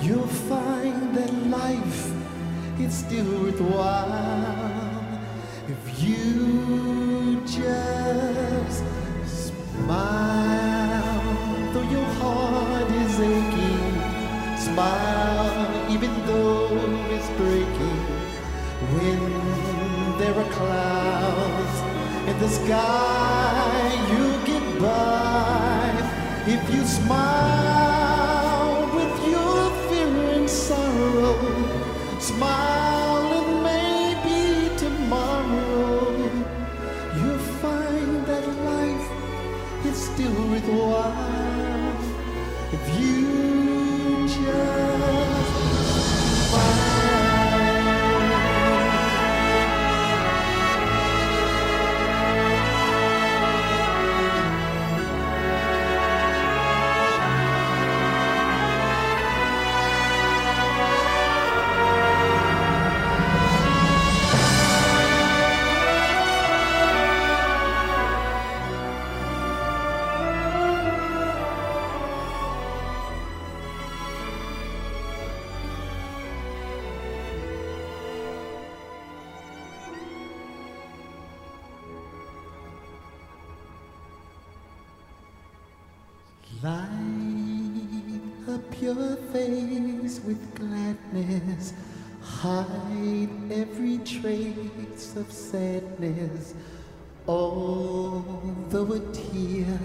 You'll find that life is still worthwhile if you just smile. Though your heart is aching, smile even though it's breaking. When there are clouds in the sky, you get by if you smile Hide every trace of sadness. Although a tear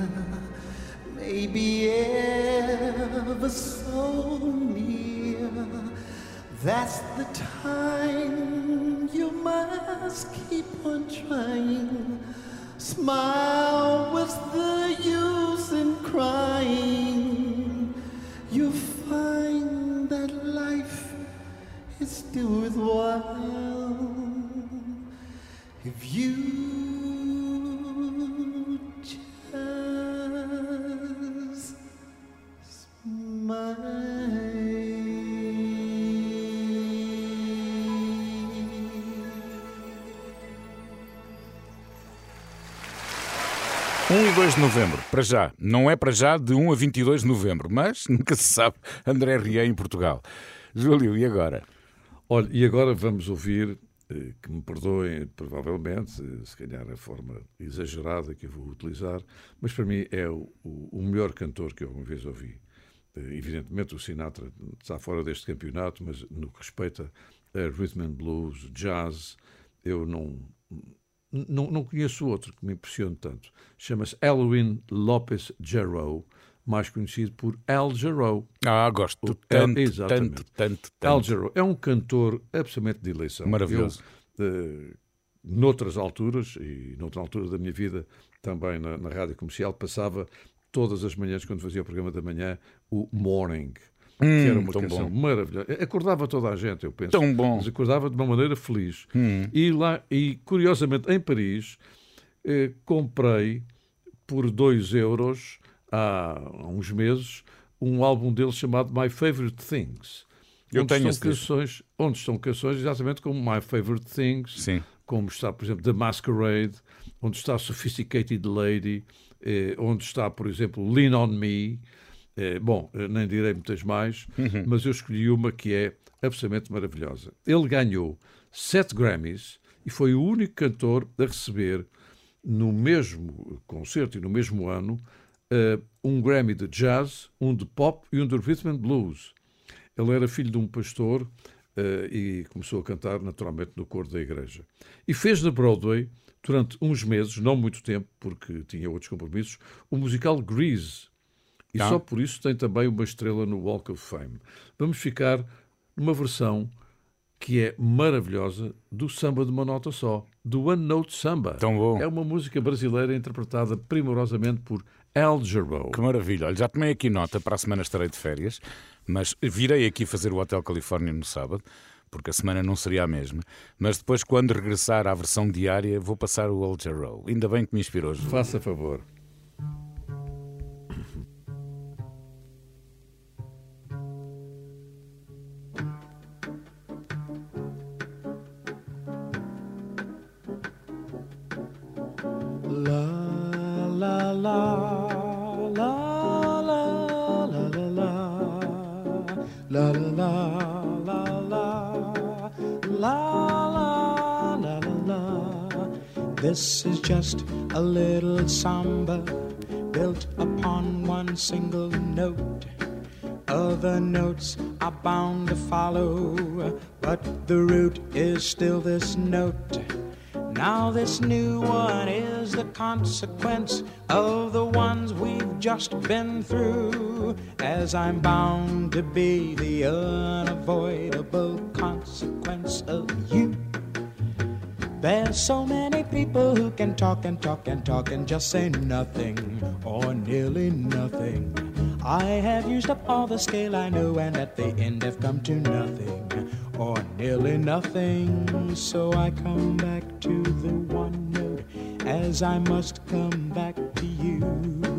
may be ever so near, that's the time you must keep on trying. Smile, what's the use in crying? You still worthwhile if you just Um e 2 de novembro, para já. Não é para já de 1 a 22 de novembro, mas nunca se sabe. André Ria em Portugal. Júlio, e agora? Olha, e agora vamos ouvir, eh, que me perdoem provavelmente, eh, se calhar a forma exagerada que eu vou utilizar, mas para mim é o, o- melhor cantor que eu alguma vez ouvi. Eh, Evidentemente o Sinatra está fora deste campeonato, mas no que respeita a rhythm and blues, jazz, eu não, não, não conheço outro que me impressione tanto. Chama-se Elwin Lopes Jarreau, mais conhecido por Al Jarreau. Ah, gosto O- tanto, é, exatamente. tanto, tanto, Al tanto. Jarreau é um cantor absolutamente de eleição. Maravilhoso. Eu, eh, noutras alturas, e noutra altura da minha vida, também na, na rádio comercial, passava todas as manhãs, quando fazia o programa da manhã, o Morning. que Hum, era uma canção bom. maravilhosa. Acordava toda a gente, eu penso. Tão bom. Mas acordava de uma maneira feliz. Hum. E lá, e curiosamente, em Paris, eh, comprei por 2 euros há uns meses um álbum dele chamado My Favorite Things. Eu onde tenho disco. canções, onde estão canções exatamente como My Favorite Things, Sim. como está, por exemplo, The Masquerade, onde está Sophisticated Lady, eh, onde está, por exemplo, Lean on Me. Eh, bom, eh, nem direi muitas mais, Uhum. mas eu escolhi uma que é absolutamente maravilhosa. Ele ganhou sete Grammys e foi o único cantor a receber no mesmo concerto e no mesmo ano um Grammy de jazz, um de pop e um de rhythm and blues. Ele era filho de um pastor eh, e começou a cantar naturalmente no coro da igreja. E fez na Broadway, durante uns meses, não muito tempo, porque tinha outros compromissos, o musical Grease. E Ah. só por isso tem também uma estrela no Walk of Fame. Vamos ficar numa versão que é maravilhosa do samba de uma nota só, do One Note Samba. Tão bom. É uma música brasileira interpretada primorosamente por Elgero. Que maravilha. Olha, já tomei aqui nota, para a semana estarei de férias, mas virei aqui fazer o Hotel Califórnia no sábado, porque a semana não seria a mesma. Mas depois, quando regressar à versão diária, vou passar o Elgero. Ainda bem que me inspirou. Júlio. Faça favor. la la la la la la la la la la This is just a little samba built upon one single note. Other notes are bound to follow, but the root is still this note. Now, this new one is the consequence of the ones we've just been through, as I'm bound to be the unavoidable consequence of you. There's so many people who can talk and talk and talk and just say nothing or nearly nothing. I have used up all the scale I know, and at the end have come to nothing or nearly nothing. So I come back to the one note as I must come back to you.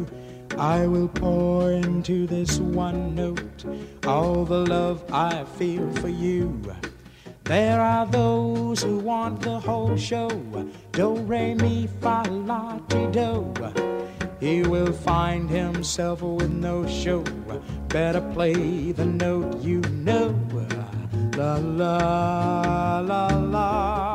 I will pour into this one note all the love I feel for you. There are those who want the whole show. Do, re, mi, fa, la, ti, do. He will find himself with no show. Better play the note you know. La la la la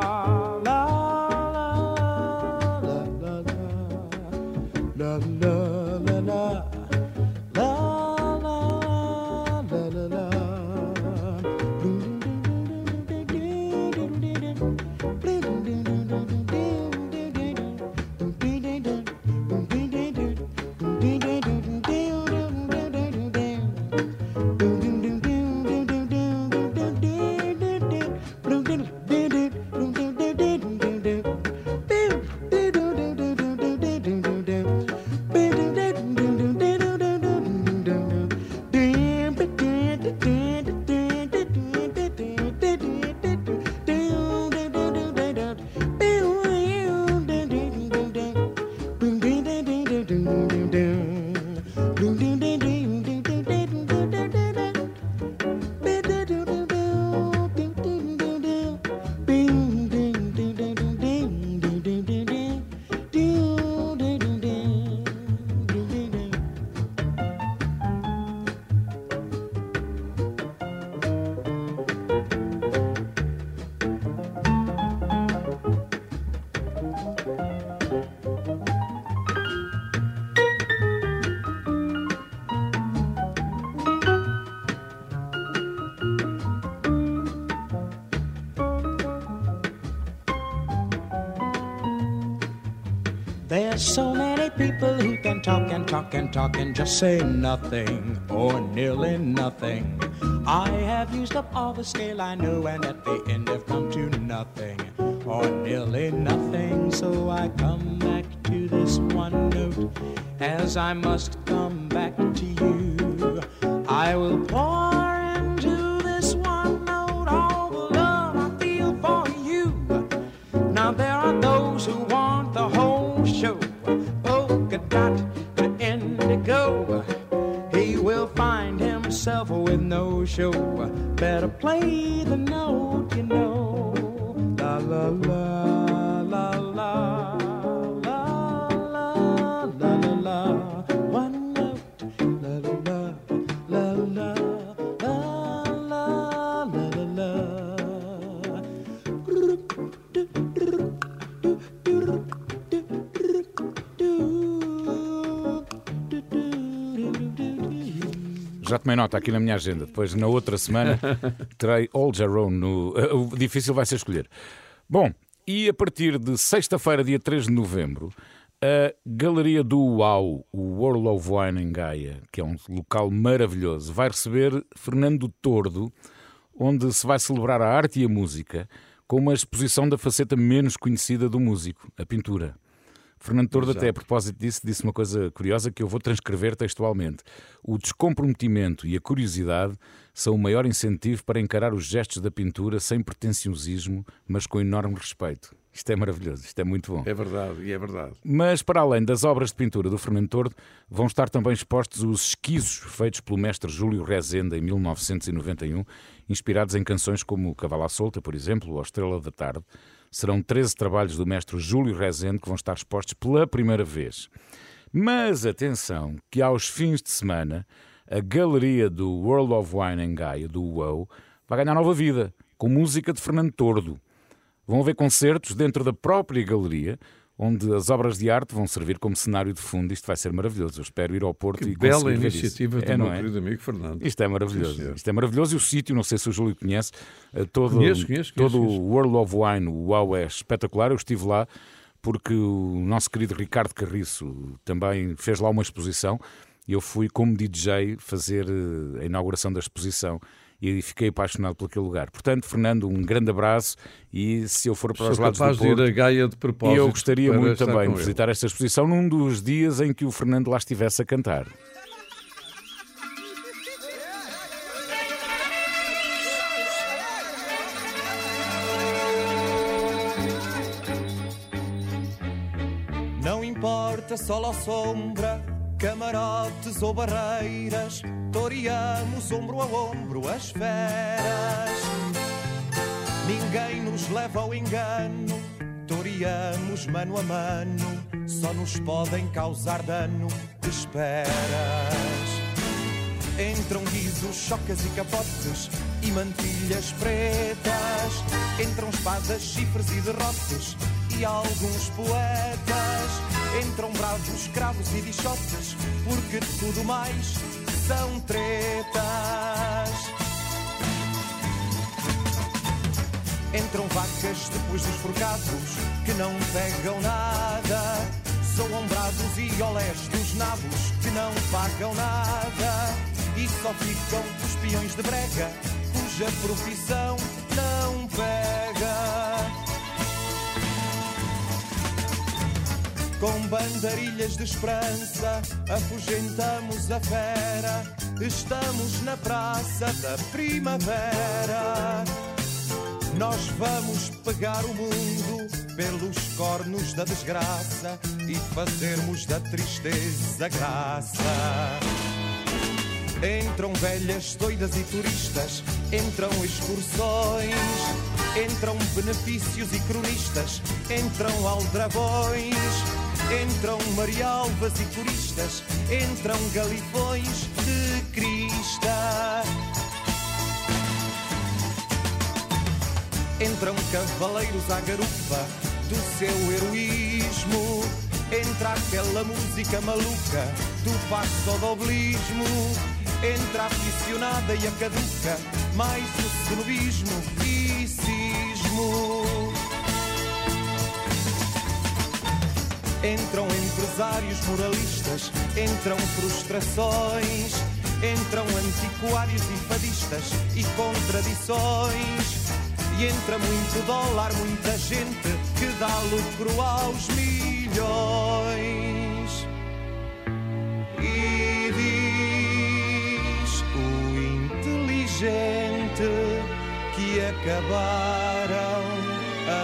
talk and talk and just say nothing or nearly nothing. I have used up all the scale I know, and at the end have come to nothing or nearly nothing. So I come back to this one note as I must tomei nota aqui na minha agenda. Depois, na outra semana, terei All Jarone no. eh, O difícil vai ser escolher. Bom, e a partir de sexta-feira, dia 3 de novembro, a Galeria do UAU, o World of Wine em Gaia, que é um local maravilhoso, vai receber Fernando Tordo, onde se vai celebrar a arte e a música com uma exposição da faceta menos conhecida do músico, a pintura. Fernando Tordo, até a propósito disso, disse uma coisa curiosa que eu vou transcrever textualmente. O descomprometimento e a curiosidade são o maior incentivo para encarar os gestos da pintura sem pretenciosismo, mas com enorme respeito. Isto é maravilhoso, isto é muito bom. É verdade, e é verdade. Mas, para além das obras de pintura do Fernando Tordo, vão estar também expostos os esquisos feitos pelo mestre Júlio Rezende em 1991, inspirados em canções como Cavala à Solta, por exemplo, ou Estrela da Tarde. Serão 13 trabalhos do mestre Júlio Rezende que vão estar expostos pela primeira vez. Mas atenção, que aos fins de semana a galeria do World of Wine em Gaia, do WOW, vai ganhar nova vida, com música de Fernando Tordo. Vão haver concertos dentro da própria galeria, onde as obras de arte vão servir como cenário de fundo. Isto vai ser maravilhoso. Eu espero ir ao Porto que e bela iniciativa isso. do é, meu é? querido amigo Fernando. Isto é maravilhoso. Sim. Isto é maravilhoso e o sítio, não sei se o Júlio conhece, eh, todo, Conheço, conheço, todo conheço, o World of Wine, o WOW é espetacular. Eu estive lá porque o nosso querido Ricardo Carriço também fez lá uma exposição e eu fui como DJ fazer eh, a inauguração da exposição e fiquei apaixonado por aquele lugar. Portanto, Fernando, um grande abraço e se eu for para os Sou lados capaz do de ir Porto, a Gaia de propósito. eu gostaria muito também de visitar esta exposição num dos dias em que o Fernando lá estivesse a cantar. Não importa sol ou sombra, camarotes ou barreiras, toreamos ombro a ombro as feras. Ninguém nos leva ao engano, toreamos mano a mano, só nos podem causar dano esperas. Entram guizos, chocas e capotes e mantilhas pretas. Entram espadas, chifres e derrotes e alguns poetas. Entram bravos, cravos e bichotes, porque tudo mais são tretas. Entram vacas depois dos forcados que não pegam nada. São ombrados e olés dos nabos que não pagam nada. E só ficam os peões de brega cuja profissão não pega. Com bandarilhas de esperança afugentamos a fera. Estamos na praça da primavera. Nós vamos pegar o mundo pelos cornos da desgraça e fazermos da tristeza graça. Entram velhas, doidas e turistas, entram excursões, entram benefícios e cronistas, entram aldrabões, entram marialvas e coristas, entram galifões de crista. Entram cavaleiros à garupa do seu heroísmo. Entra aquela música maluca do passo-doblismo. Entra a aficionada e a caduca, mais o cenobismo e cismo. Entram empresários moralistas, entram frustrações, entram antiquários e fadistas e contradições. E entra muito dólar, muita gente que dá lucro aos milhões. E diz o inteligente que acabaram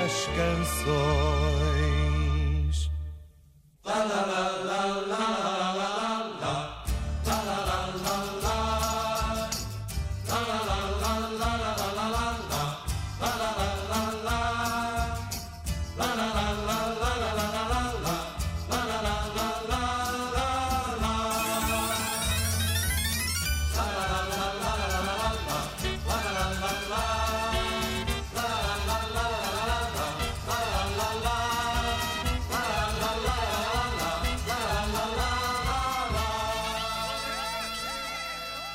as canções.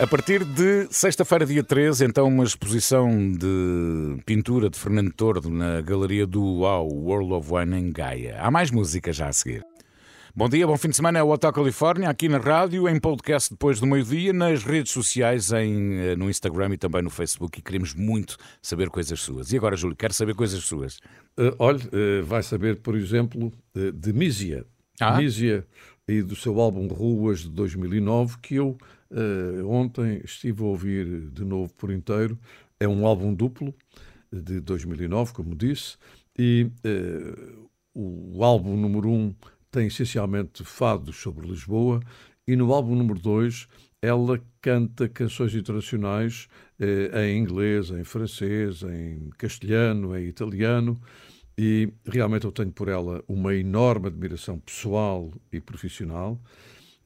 A partir de sexta-feira, dia 13, então, uma exposição de pintura de Fernando Tordo na Galeria do UAU, World of Wine em Gaia. Há mais música já a seguir. Bom dia, bom fim de semana, é o Hotel Califórnia, aqui na rádio, em podcast depois do meio-dia, nas redes sociais, em, eh, no Instagram e também no Facebook, e queremos muito saber coisas suas. E agora, Júlio, quero saber coisas suas. Uh, olha, uh, vai saber, por exemplo, uh, de Mísia. Ah? Mísia e do seu álbum Ruas de 2009, que eu uh, ontem estive a ouvir de novo por inteiro. É um álbum duplo de 2009, como disse, e uh, o álbum número 1 um tem essencialmente fados sobre Lisboa, e no álbum número 2 ela canta canções internacionais eh, em inglês, em francês, em castelhano, em italiano, e realmente eu tenho por ela uma enorme admiração pessoal e profissional.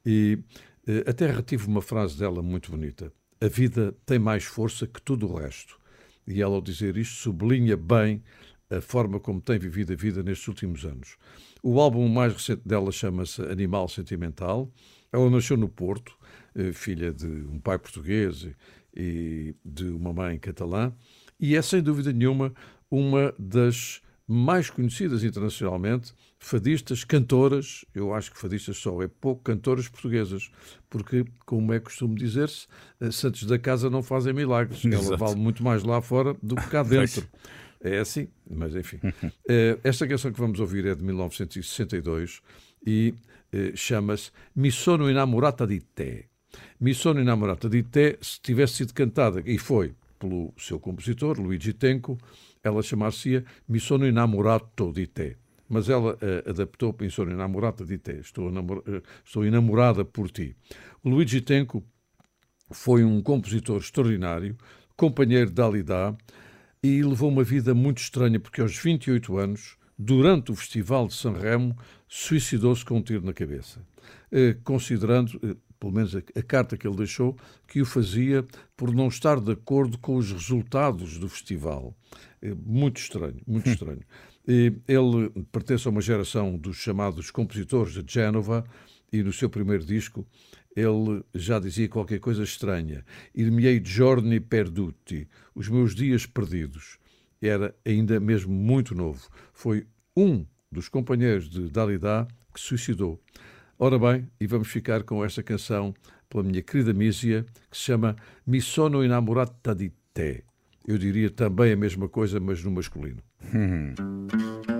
E eh, até retive uma frase dela muito bonita: A vida tem mais força que tudo o resto. E ela, ao dizer isto, sublinha bem a forma como tem vivido a vida nestes últimos anos. O álbum mais recente dela chama-se Animal Sentimental. Ela nasceu no Porto, eh, filha de um pai português e de uma mãe catalã, e é sem dúvida nenhuma uma das mais conhecidas internacionalmente, fadistas, cantoras, eu acho que fadistas só é pouco, cantoras portuguesas, porque, como é costume dizer-se, eh, santos da casa não fazem milagres. Exato. Ela vale muito mais lá fora do que cá dentro. É assim, mas enfim. Eh, Esta canção que vamos ouvir é de 1962 e eh, chama-se Mi sono innamorata di te. Mi sono innamorata di te, se tivesse sido cantada, e foi pelo seu compositor, Luigi Tenco, ela chamar-se-ia Mi sono innamorato di te. Mas ela eh, adaptou Mi sono innamorata di te. Estou, enamor- eh, estou enamorada por ti. O Luigi Tenco foi um compositor extraordinário, companheiro de Dalida, e levou uma vida muito estranha, porque aos 28 anos, durante o Festival de Sanremo, suicidou-se com um tiro na cabeça. Eh, Considerando, pelo menos a, a carta que ele deixou, que o fazia por não estar de acordo com os resultados do festival. Eh, Muito estranho, muito estranho. E Ele pertence a uma geração dos chamados compositores de Génova e no seu primeiro disco ele já dizia qualquer coisa estranha. Il miei giorni perduti, os meus dias perdidos. Era ainda mesmo muito novo. Foi um dos companheiros de Dalida que suicidou. Ora bem, e vamos ficar com esta canção pela minha querida Mísia, que se chama Mi sono innamorata di te. Eu diria também a mesma coisa, mas no masculino. Mi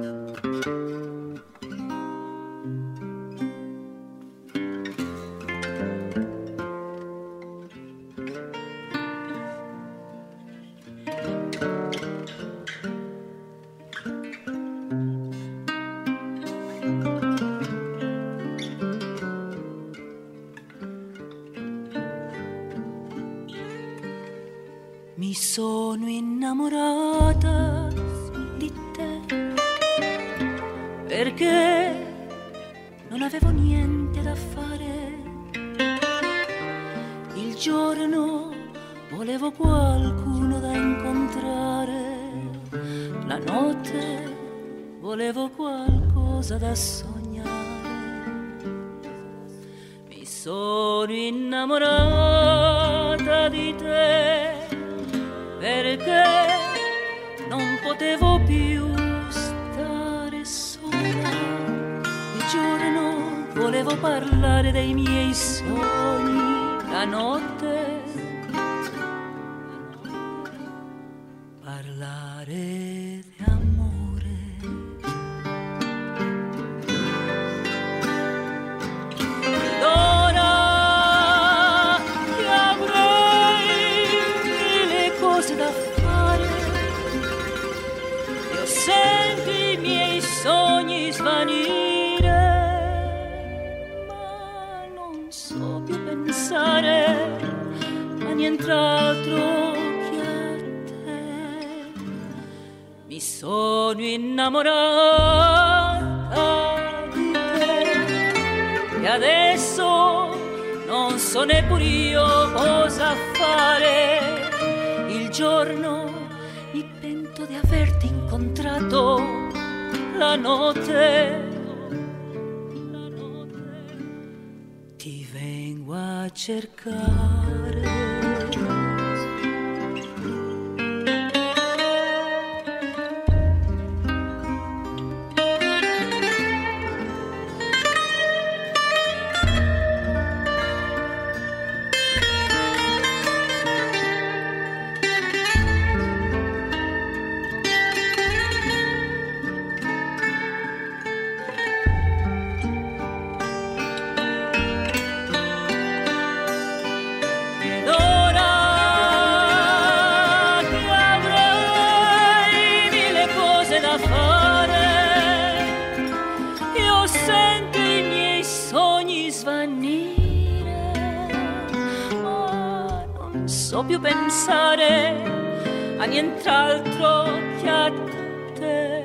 sento i miei sogni svanire, ma non so più pensare a nient'altro che a te.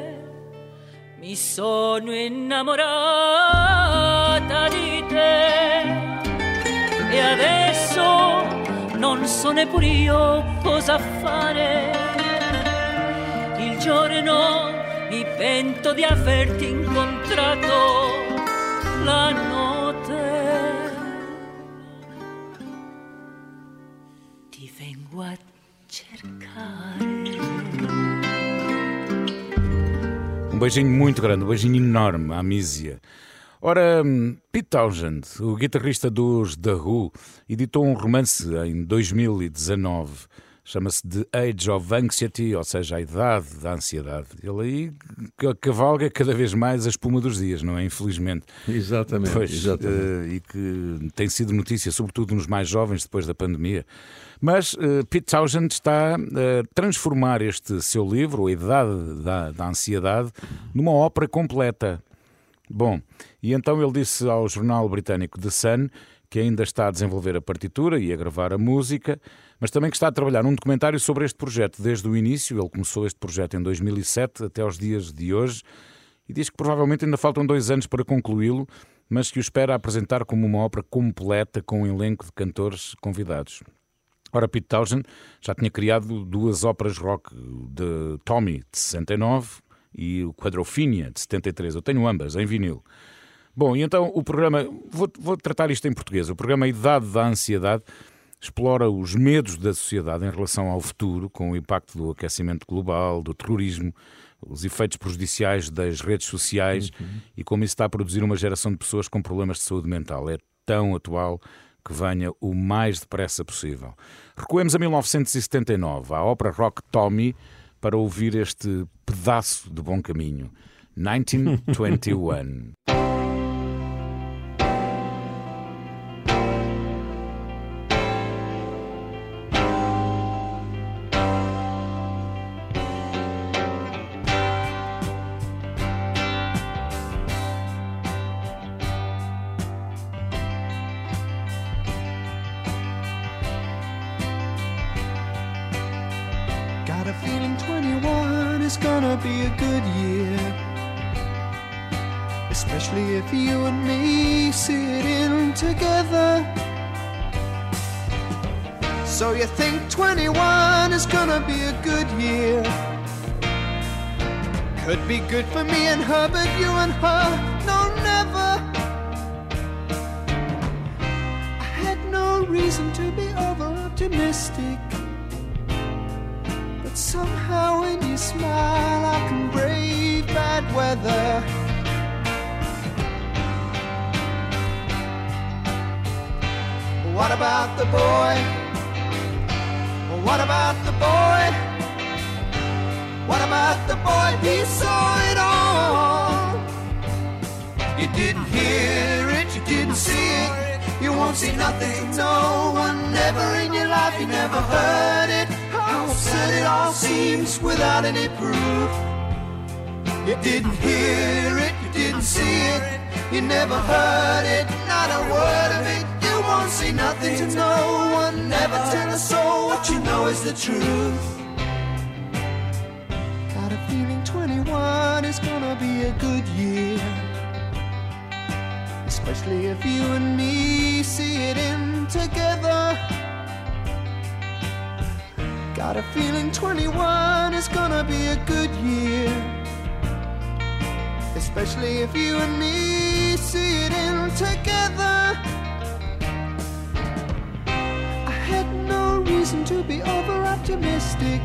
mi sono innamorata di te e adesso non so neppure io cosa fare. Il giorno mi pento di averti incontrato la notte. Ti vengo a. Um beijinho muito grande, um beijinho enorme à Mísia. Ora, hum, Pete Townshend, o guitarrista dos The Who, editou um romance em 2019. Chama-se The Age of Anxiety, ou seja, a idade da ansiedade. Ele aí ca- cavalga cada vez mais a espuma dos dias, não é? Infelizmente. Exatamente, Pois, exatamente. eh, e que tem sido notícia, sobretudo nos mais jovens depois da pandemia. Mas eh, Pete Townshend está a transformar este seu livro, A Idade da, da Ansiedade, numa ópera completa. Bom, e então ele disse ao jornal britânico The Sun que ainda está a desenvolver a partitura e a gravar a música, mas também que está a trabalhar num documentário sobre este projeto desde o início. Ele começou este projeto em 2007 até aos dias de hoje e diz que provavelmente ainda faltam dois anos para concluí-lo, mas que o espera apresentar como uma ópera completa com um elenco de cantores convidados. Ora, Pete Townshend já tinha criado duas óperas rock de Tommy, de 69, e o Quadrophenia, de 73. Eu tenho ambas, em vinil. Bom, e então o programa, vou, vou tratar isto em português, o programa Idade da Ansiedade explora os medos da sociedade em relação ao futuro, com o impacto do aquecimento global, do terrorismo, os efeitos prejudiciais das redes sociais e como isso está a produzir uma geração de pessoas com problemas de saúde mental. É tão atual que venha o mais depressa possível. Recuemos a 1979, à ópera rock Tommy, para ouvir este pedaço de bom caminho. 1921. 21 is gonna be a good year? Could be good for me and her, but you and her, no, never. I had no reason to be over optimistic. But somehow when you smile, I can brave bad weather. What about the boy? What about the boy? What about the boy? He saw it all. You didn't hear it, you didn't see it. You won't see nothing, no one never in your life, you never heard it. How absurd it all seems without any proof. You didn't hear it, you didn't see it, you never heard it, not a word of it. Won't see nothing to no one, never tell a soul what you know is the truth. Got a feeling 21 is gonna be a good year. Especially if you and me see it in together. Got a feeling 21 is gonna be a good year. Especially if you and me see it in together. Reason to be over optimistic.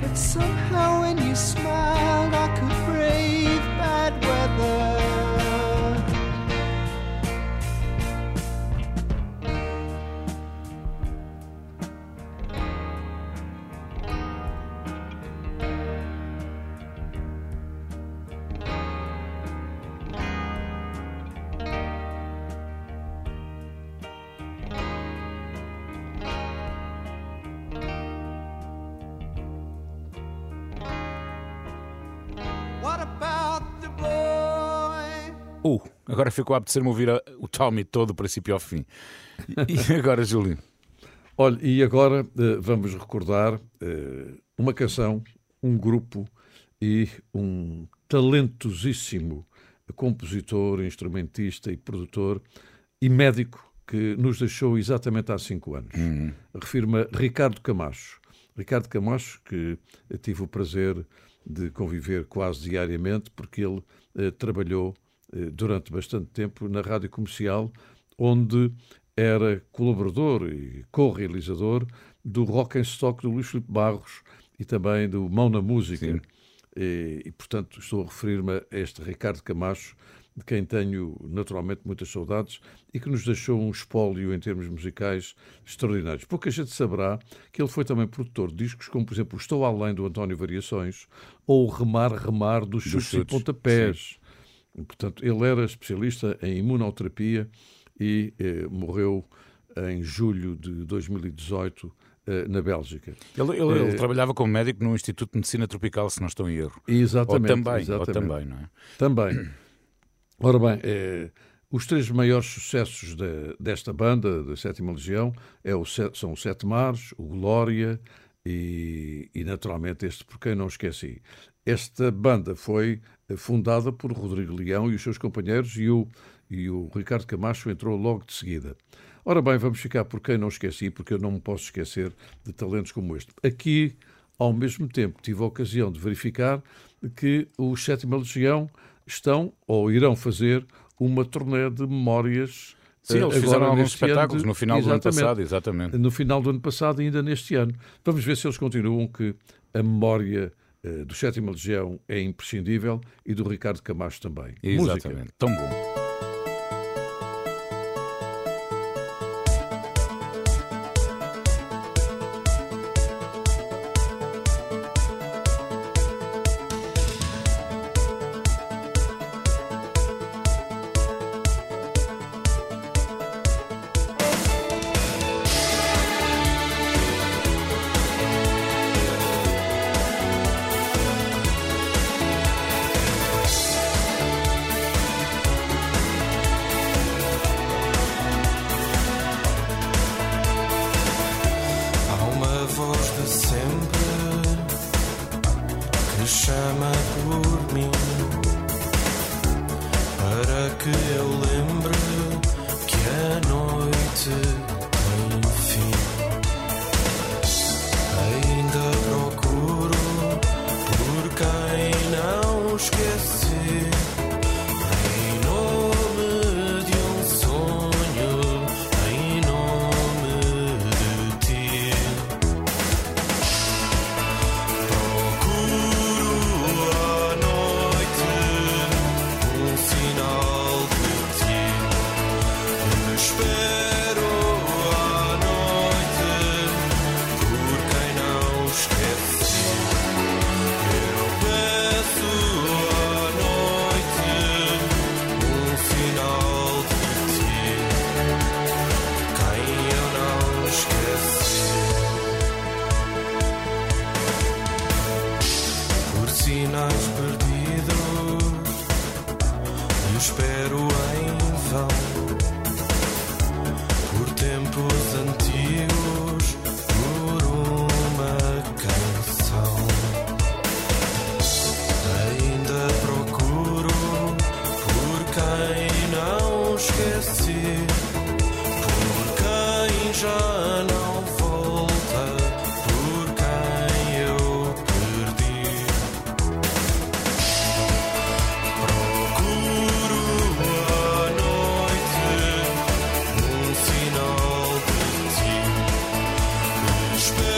But somehow when you smiled, I could brave bad weather. Agora ficou a apetecer-me ouvir a- o Tommy todo, do princípio ao fim. E, agora, Júlio? Olha, e agora eh, vamos recordar eh, uma canção, um grupo e um talentosíssimo compositor, instrumentista e produtor e médico que nos deixou exatamente há cinco anos. Uhum. Refirma Ricardo Camacho. Ricardo Camacho, que tive o prazer de conviver quase diariamente, porque ele eh, trabalhou durante bastante tempo na rádio comercial, onde era colaborador e co-realizador do Rock and Stock do Luís Filipe Barros e também do Mão na Música. E, e, portanto, estou a referir-me a este Ricardo Camacho, de quem tenho naturalmente muitas saudades e que nos deixou um espólio em termos musicais extraordinários. Pouca gente saberá que ele foi também produtor de discos como, por exemplo, Estou Além do António Variações ou Remar Remar dos Chutes e Pontapés. E, portanto, ele era especialista em imunoterapia e eh, morreu em julho de 2018 eh, na Bélgica. Ele, ele, ele Eh, trabalhava como médico no Instituto de Medicina Tropical, se não estou em erro. Exatamente. Ou também, exatamente. ou também, não é? Também. Ora bem, eh, os três maiores sucessos de- desta banda, da Sétima Legião, é o, são o Sete Mares, o Glória e, e, naturalmente, este Por Quem Não Esqueci. Esta banda foi eh, fundada por Rodrigo Leão e os seus companheiros e o, e o Ricardo Camacho entrou logo de seguida. Ora bem, vamos ficar por quem não esqueci, porque eu não me posso esquecer de talentos como este. Aqui, ao mesmo tempo, tive a ocasião de verificar que os Sétima Legião estão ou irão fazer uma turnê de memórias. Sim, eh, eles agora fizeram alguns espetáculos de- no final do ano passado, exatamente. No final do ano passado e ainda neste ano. Vamos ver se eles continuam que a memória eh, do Sétima Legião é imprescindível e do Ricardo Camacho também. Exatamente. Música. Tão bom. Espero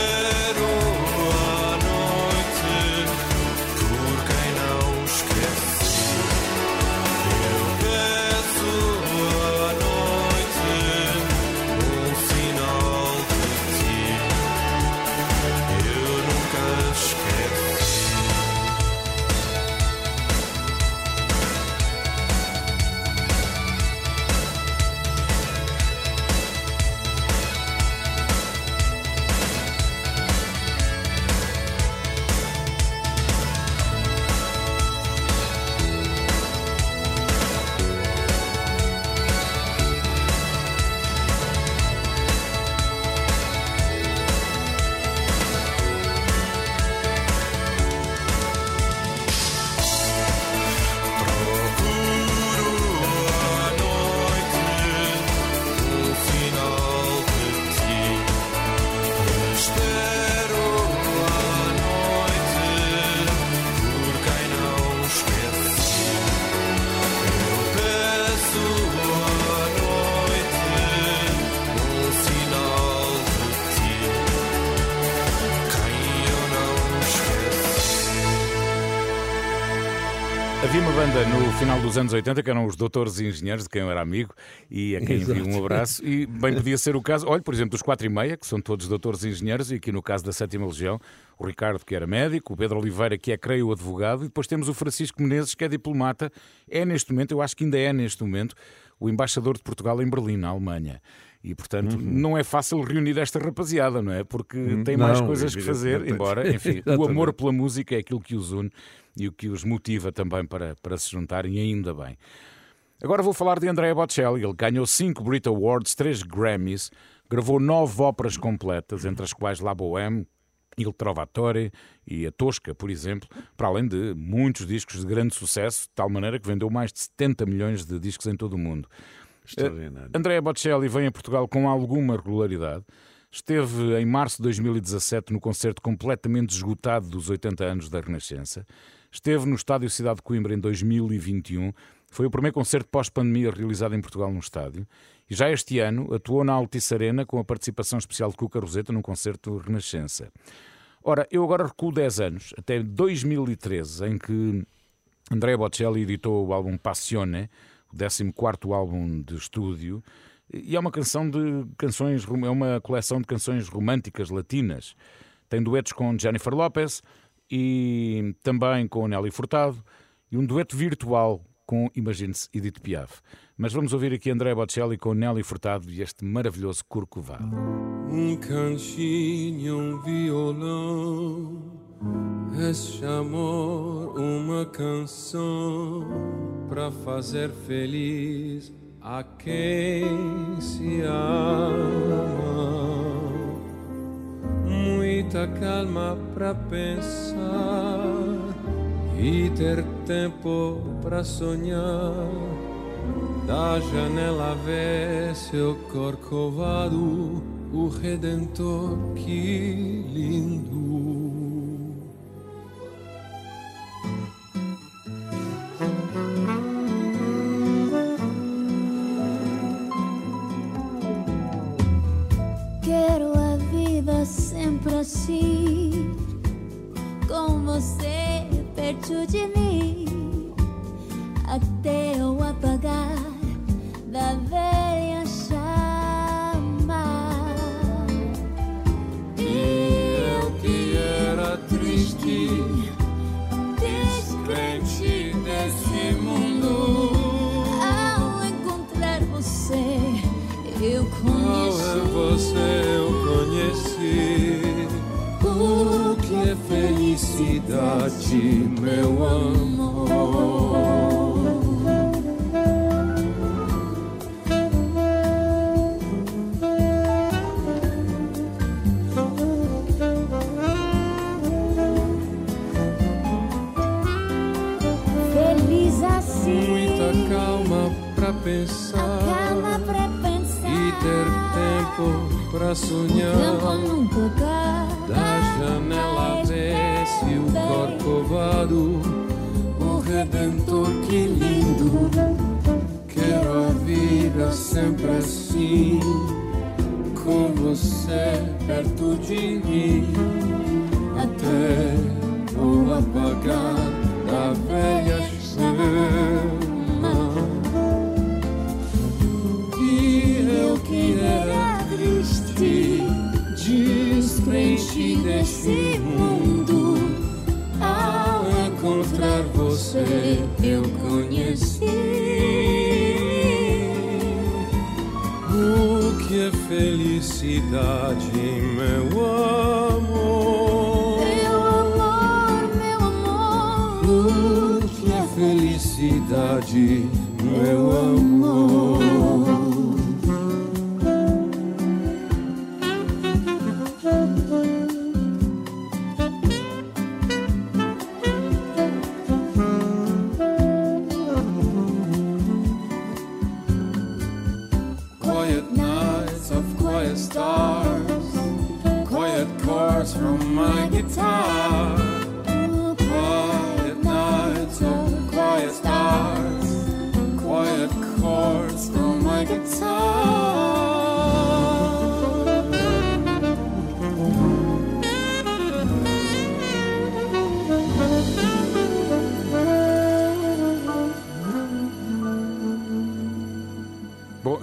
banda no final dos anos 80 que eram os Doutores e Engenheiros, de quem eu era amigo e a quem envio um Exato. abraço. E bem podia ser o caso, olha, por exemplo, dos 4 e meia, que são todos Doutores e Engenheiros, e aqui no caso da Sétima Legião, o Ricardo, que era médico, o Pedro Oliveira, que é, creio, o advogado, e depois temos o Francisco Menezes, que é diplomata, é neste momento, eu acho que ainda é neste momento, o embaixador de Portugal em Berlim, na Alemanha. E, portanto, não é fácil reunir esta rapaziada, não é? Porque tem mais Uhum. Não, coisas que fazer, embora, enfim, o amor pela música é aquilo que os une e o que os motiva também para, para se juntarem, ainda bem. Agora vou falar de Andrea Bocelli. Ele ganhou 5 Brit Awards, 3 Grammys, gravou 9 óperas completas, entre as quais La Bohème, Il Trovatore e A Tosca, por exemplo, para além de muitos discos de grande sucesso, de tal maneira que vendeu mais de 70 milhões de discos em todo o mundo. Extraordinário. Eh, Andrea Bocelli vem a Portugal com alguma regularidade. Esteve em março de 2017 no concerto completamente esgotado dos 80 anos da Renascença. Esteve no Estádio Cidade de Coimbra em 2021. Foi o primeiro concerto pós-pandemia realizado em Portugal num estádio. E já este ano atuou na Altice Arena com a participação especial de Cuca Roseta num concerto Renascença. Ora, eu agora recuo 10 anos, até 2013, em que Andrea Bocelli editou o álbum Passione, o 14º álbum de estúdio, e é uma canção de canções, é uma coleção de canções românticas latinas. Tem duetos com Jennifer Lopez e também com Nelly Furtado e um dueto virtual com, imagine-se, Edith Piaf. Mas vamos ouvir aqui Andrea Bocelli com Nelly Furtado e este maravilhoso Corcovado. Um cantinho, um violão, este amor, uma canção para fazer feliz a quem se ama. Muita calma para pensar e ter tempo para sonhar. Da janela vê seu corcovado, o Redentor, que lindo.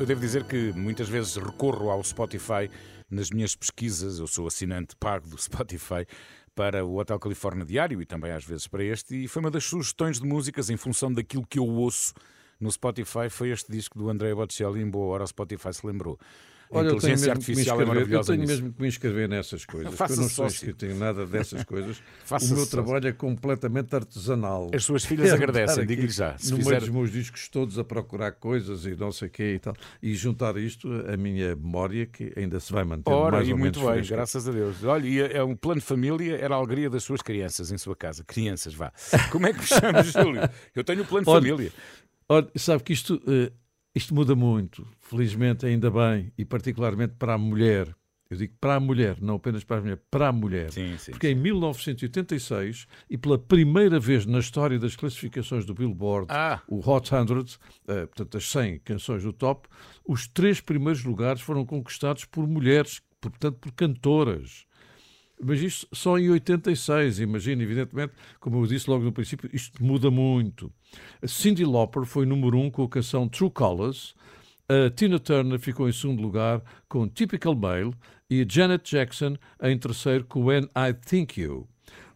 Devo dizer que muitas vezes recorro ao Spotify nas minhas pesquisas. Eu sou assinante pago do Spotify para o Hotel Califórnia Diário e também às vezes para este. E foi uma das sugestões de músicas em função daquilo que eu ouço no Spotify. Foi este disco do André Bocelli. Em boa hora, o Spotify se lembrou. Olha, eu tenho inteligência mesmo que me artificial é inscrever, eu maravilhosa tenho mesmo que me inscrever nessas coisas. Faça eu não sou inscrito em nada dessas coisas. O meu trabalho é completamente artesanal. As suas filhas É agradecem, digo-lhe já. Se no fizer- meio dos meus discos todos a procurar coisas e não sei o quê e tal. E juntar isto à minha memória, que ainda se vai manter Ora, mais e ou muito menos bem, fresca. graças a Deus. Olha, e é um plano de família, era a alegria das suas crianças em sua casa. Crianças, vá. Como é que me chama, Júlio? Eu tenho um plano de família. Olha, sabe que isto, eh, isto muda muito, felizmente ainda bem, e particularmente para a mulher. Eu digo para a mulher, não apenas para a mulher, para a mulher. Sim, sim, Porque em 1986, e pela primeira vez na história das classificações do Billboard, Ah. o Hot 100, eh, portanto as 100 canções do top, os três primeiros lugares foram conquistados por mulheres, portanto por cantoras. Mas isto só em 86, imagina, evidentemente, como eu disse logo no princípio, isto muda muito. A Cyndi Lauper foi número um com a canção True Colors, a Tina Turner ficou em segundo lugar com Typical Male e a Janet Jackson em terceiro com When I Think You.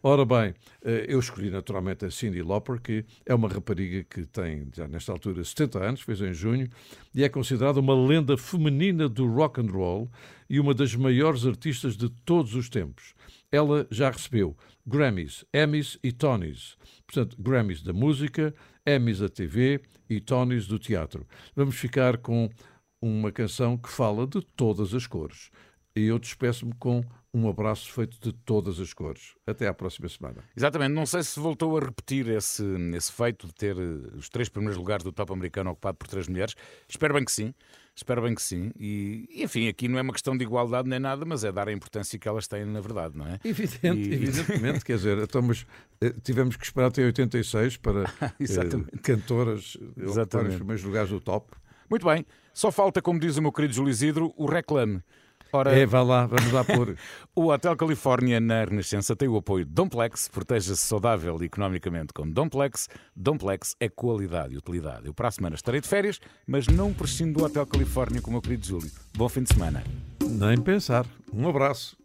Ora bem, eh, eu escolhi naturalmente a Cyndi Lauper, que é uma rapariga que tem, já nesta altura, 70 anos, fez em junho, e é considerada uma lenda feminina do rock and roll e uma das maiores artistas de todos os tempos. Ela já recebeu Grammys, Emmys e Tonys. Portanto, Grammys da música, Emmys da TV e Tonys do teatro. Vamos ficar com uma canção que fala de todas as cores. E eu despeço-me com um abraço feito de todas as cores. Até à próxima semana. Exatamente, não sei se voltou a repetir esse, esse feito de ter eh, os três primeiros lugares do top americano ocupado por três mulheres. Espero bem que sim, espero bem que sim. E, enfim, aqui não é uma questão de igualdade nem nada, mas é dar a importância que elas têm na verdade, não é? Evidente, E- evidentemente, quer dizer, então, mas, eh, tivemos que esperar até 86 para eh, cantoras Exatamente. os primeiros lugares do top. Muito bem, só falta, como diz o meu querido Júlio Isidro, o reclame. Ora, É, vá lá, vamos lá pôr. O Hotel Califórnia na Renascença tem o apoio de Domplex, proteja-se saudável e economicamente com Domplex. Domplex é qualidade e utilidade. Eu para a semana estarei de férias, mas não prescindo do Hotel Califórnia com o meu querido Júlio. Bom fim de semana. Nem pensar. Um abraço.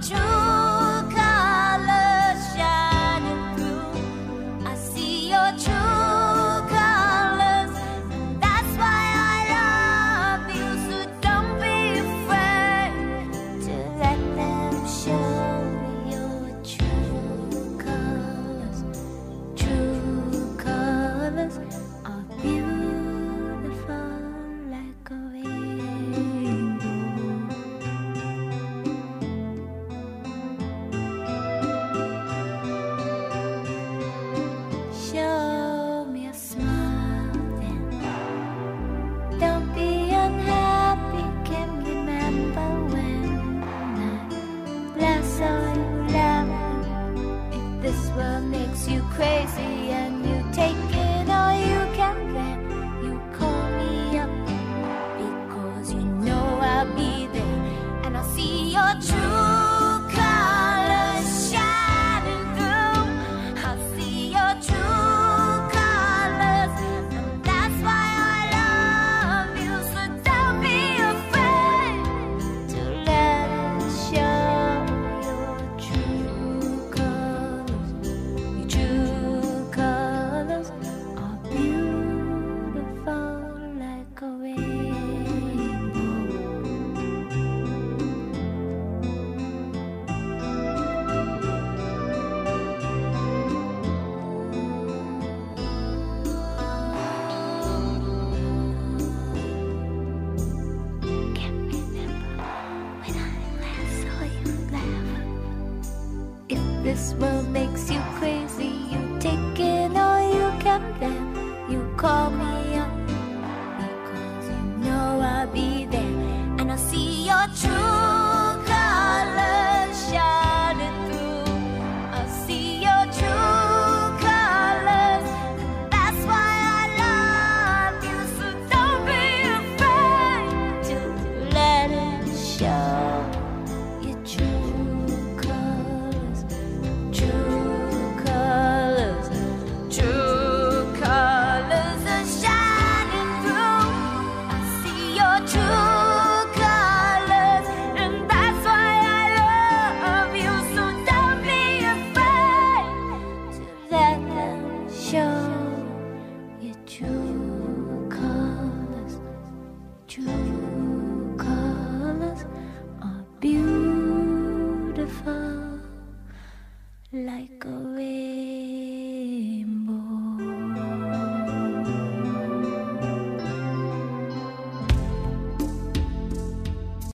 就